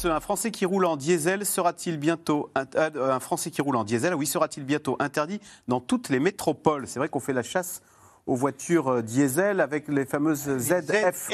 Un Français qui roule en diesel sera-t-il bientôt euh, un Français qui roule en diesel, oui, sera-t-il bientôt interdit dans toutes les métropoles? C'est vrai qu'on fait la chasse aux voitures euh, diesel avec les fameuses ZFE,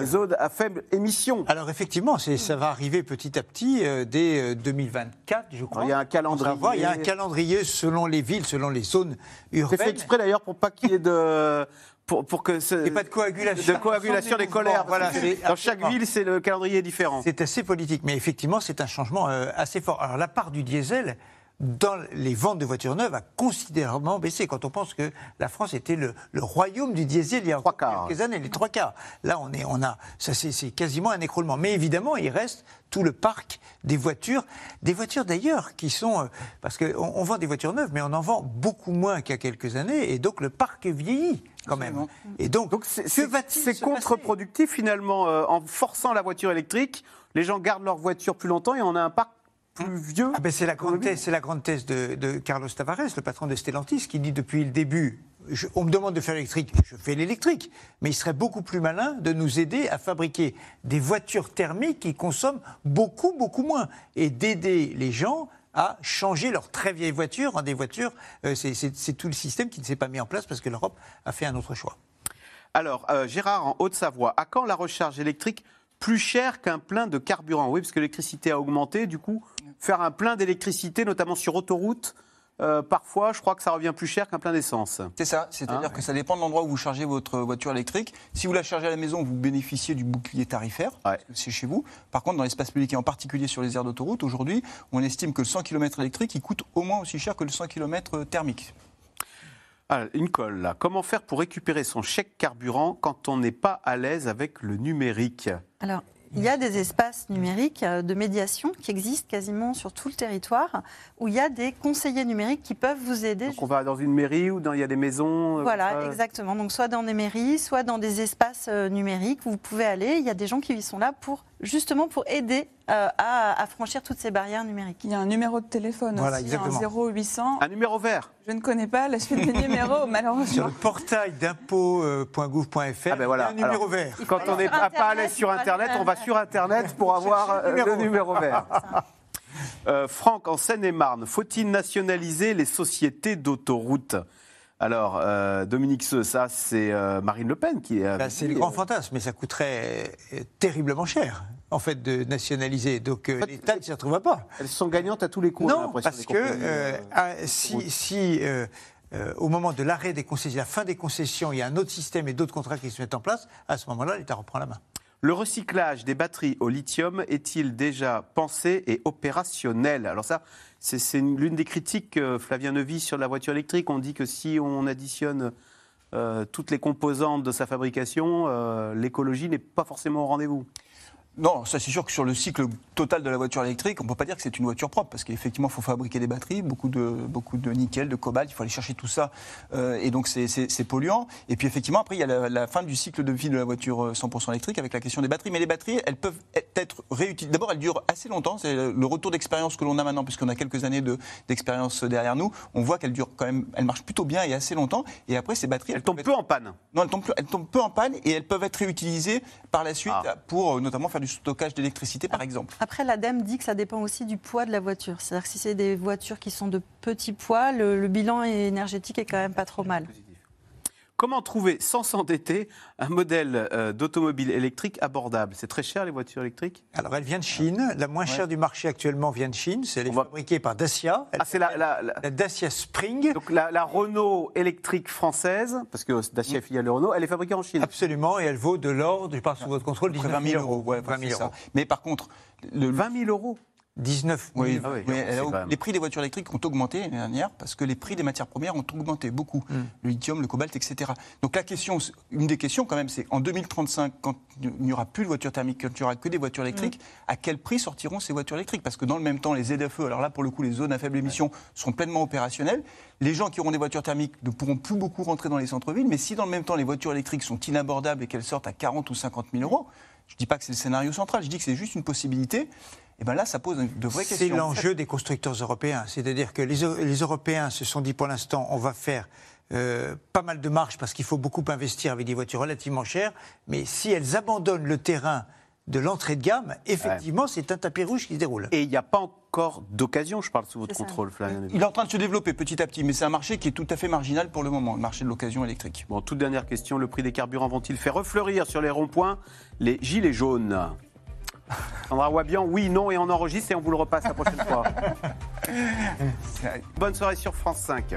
les zones à faible émission. Alors effectivement, ça va arriver petit à petit euh, dès euh, 2024, je crois. Il y a un calendrier. voir, Il y a un calendrier selon les villes, selon les zones C'est fait urbaines. exprès d'ailleurs pour pas qu'il y ait de pour, pour que ce, Et pas de coagulation. de coagulation des colères. Voilà, dans chaque ville, c'est le calendrier différent. C'est assez politique, mais effectivement, c'est un changement euh, assez fort. Alors, la part du diesel dans les ventes de voitures neuves a considérablement baissé. Quand on pense que la France était le, le royaume du diesel il y a quelques années, les trois quarts. Là, on est, on a, ça c'est quasiment un écroulement. Mais évidemment, il reste tout le parc des voitures, des voitures d'ailleurs qui sont, euh, parce qu'on on vend des voitures neuves, mais on en vend beaucoup moins qu'il y a quelques années, et donc le parc vieillit quand même. Et donc, va-t-il C'est contre-productif finalement. euh, en forçant la voiture électrique, les gens gardent leur voiture plus longtemps et on a un parc plus vieux. Ah ben c'est la grande thèse, c'est la grande thèse de, de Carlos Tavares, le patron de Stellantis, qui dit depuis le début. je- on me demande de faire l'électrique, je fais l'électrique, mais il serait beaucoup plus malin de nous aider à fabriquer des voitures thermiques qui consomment beaucoup, beaucoup moins et d'aider les gens à changer leurs très vieilles voitures en des voitures. euh, c'est tout le système qui ne s'est pas mis en place parce que l'Europe a fait un autre choix. Alors, euh, Gérard, en Haute-Savoie, à quand la recharge électrique plus chère qu'un plein de carburant Oui, parce que l'électricité a augmenté. Du coup, faire un plein d'électricité, notamment sur autoroute, euh, parfois, je crois que ça revient plus cher qu'un plein d'essence. C'est ça, c'est-à-dire Ah, que ça dépend de l'endroit où vous chargez votre voiture électrique. Si vous la chargez à la maison, vous bénéficiez du bouclier tarifaire, c'est chez vous. Par contre, dans l'espace public et en particulier sur les aires d'autoroute, aujourd'hui, on estime que le 100 km électrique, il coûte au moins aussi cher que le 100 km thermique. Ah, une colle, là. Comment faire pour récupérer son chèque carburant quand on n'est pas à l'aise avec le numérique Alors, il y a des espaces numériques euh, de médiation qui existent quasiment sur tout le territoire, où il y a des conseillers numériques qui peuvent vous aider. Donc on va dans une mairie ou dans, il y a des maisons euh, Voilà, exactement. Donc, soit dans des mairies, soit dans des espaces euh, numériques où vous pouvez aller. Il y a des gens qui sont là pour justement pour aider euh, à, à franchir toutes ces barrières numériques. Il y a un numéro de téléphone Voilà, aussi, exactement. un 0800. Un numéro vert Je ne connais pas la suite des numéros, Sur malheureusement. le portail d'impôts.gouv.fr, Ah ben voilà. il y a un numéro Alors, vert. Quand on n'est pas, à l'aise sur Internet, on va sur Internet pour avoir euh, le numéro vert. Euh, Franck, en Seine-et-Marne, faut-il nationaliser les sociétés d'autoroutes? Alors, euh, Dominique Seux, ça, c'est euh, Marine Le Pen qui est. Bah, c'est le grand fantasme, mais ça coûterait euh, terriblement cher, en fait, de nationaliser. Donc euh, l'État ne s'y retrouvera pas. Elles sont gagnantes à tous les coups. Non, parce que euh, euh, ah, si, si, euh, euh, au moment de l'arrêt des concessions, la fin des concessions, il y a un autre système et d'autres contrats qui se mettent en place, à ce moment-là, l'État reprend la main. Le recyclage des batteries au lithium est-il déjà pensé et opérationnel? Alors ça, c'est c'est une- l'une des critiques, Flavien Neuvy, sur la voiture électrique. On dit que si on additionne euh, toutes les composantes de sa fabrication, euh, l'écologie n'est pas forcément au rendez-vous. Non, ça c'est sûr que sur le cycle total de la voiture électrique, on ne peut pas dire que c'est une voiture propre, parce qu'effectivement, il faut fabriquer des batteries, beaucoup de, beaucoup de nickel, de cobalt, il faut aller chercher tout ça, euh, et donc c'est- polluant. Et puis effectivement, après, il y a la, la fin du cycle de vie de la voiture euh, 100% électrique avec la question des batteries. Mais les batteries, elles peuvent être réutilisées. D'abord, elles durent assez longtemps, c'est le retour d'expérience que l'on a maintenant, puisqu'on a quelques années de- d'expérience derrière nous. On voit qu'elles durent quand même, elles marchent plutôt bien et assez longtemps. Et après, ces batteries, elles, tombent peu en panne. Non, elles tombent, peu- elles tombent peu en panne et elles peuvent être réutilisées par la suite Ah. pour euh, notamment faire du stockage d'électricité, par exemple. Après, l'ADEME dit que ça dépend aussi du poids de la voiture. C'est-à-dire que si c'est des voitures qui sont de petits poids, le, le bilan énergétique est quand même pas trop mal. Comment trouver, sans s'endetter, un modèle euh, d'automobile électrique abordable? C'est très cher les voitures électriques? Alors elle vient de Chine. La moins chère du marché actuellement vient de Chine. C'est elle est fabriquée par Dacia. ah, c'est la, la, la, Dacia Spring. Donc la, la, Renault électrique française, parce que Dacia est filiale de Renault, elle est fabriquée en Chine. Absolument, et elle vaut de l'ordre, je parle sous votre contrôle, 19 20 000 euros. Ouais, 20 000 euros. Mais par contre, le 20 000 euros? 19 oui, ah les prix des voitures électriques ont augmenté l'année dernière parce que les prix des matières premières ont augmenté beaucoup. Mm. Le lithium, le cobalt, etc. Donc la question, une des questions quand même, c'est en 2035, quand il n'y aura plus de voitures thermiques, quand il n'y aura que des voitures électriques, mm. à quel prix sortiront ces voitures électriques? Parce que dans le même temps, les ZFE, alors là pour le coup, les zones à faible émission sont pleinement opérationnelles. Les gens qui auront des voitures thermiques ne pourront plus beaucoup rentrer dans les centres-villes, mais si dans le même temps les voitures électriques sont inabordables et qu'elles sortent à 40 ou 50 000 euros, je ne dis pas que c'est le scénario central, je dis que c'est juste une possibilité. Et bien là, ça pose de vraies questions. C'est l'enjeu des constructeurs européens. C'est-à-dire que les, les, Européens se sont dit pour l'instant, on va faire euh, pas mal de marge parce qu'il faut beaucoup investir avec des voitures relativement chères. Mais si elles abandonnent le terrain de l'entrée de gamme, effectivement, c'est un tapis rouge qui se déroule. Et il n'y a pas encore d'occasion, je parle sous votre contrôle, Florian. Il est en train de se développer petit à petit, mais c'est un marché qui est tout à fait marginal pour le moment, le marché de l'occasion électrique. Bon, toute dernière question, le prix des carburants vont-ils faire refleurir sur les ronds-points les gilets jaunes? Sandra Wabian, oui, non, et on enregistre et on vous le repasse la prochaine fois. Bonne soirée sur France 5.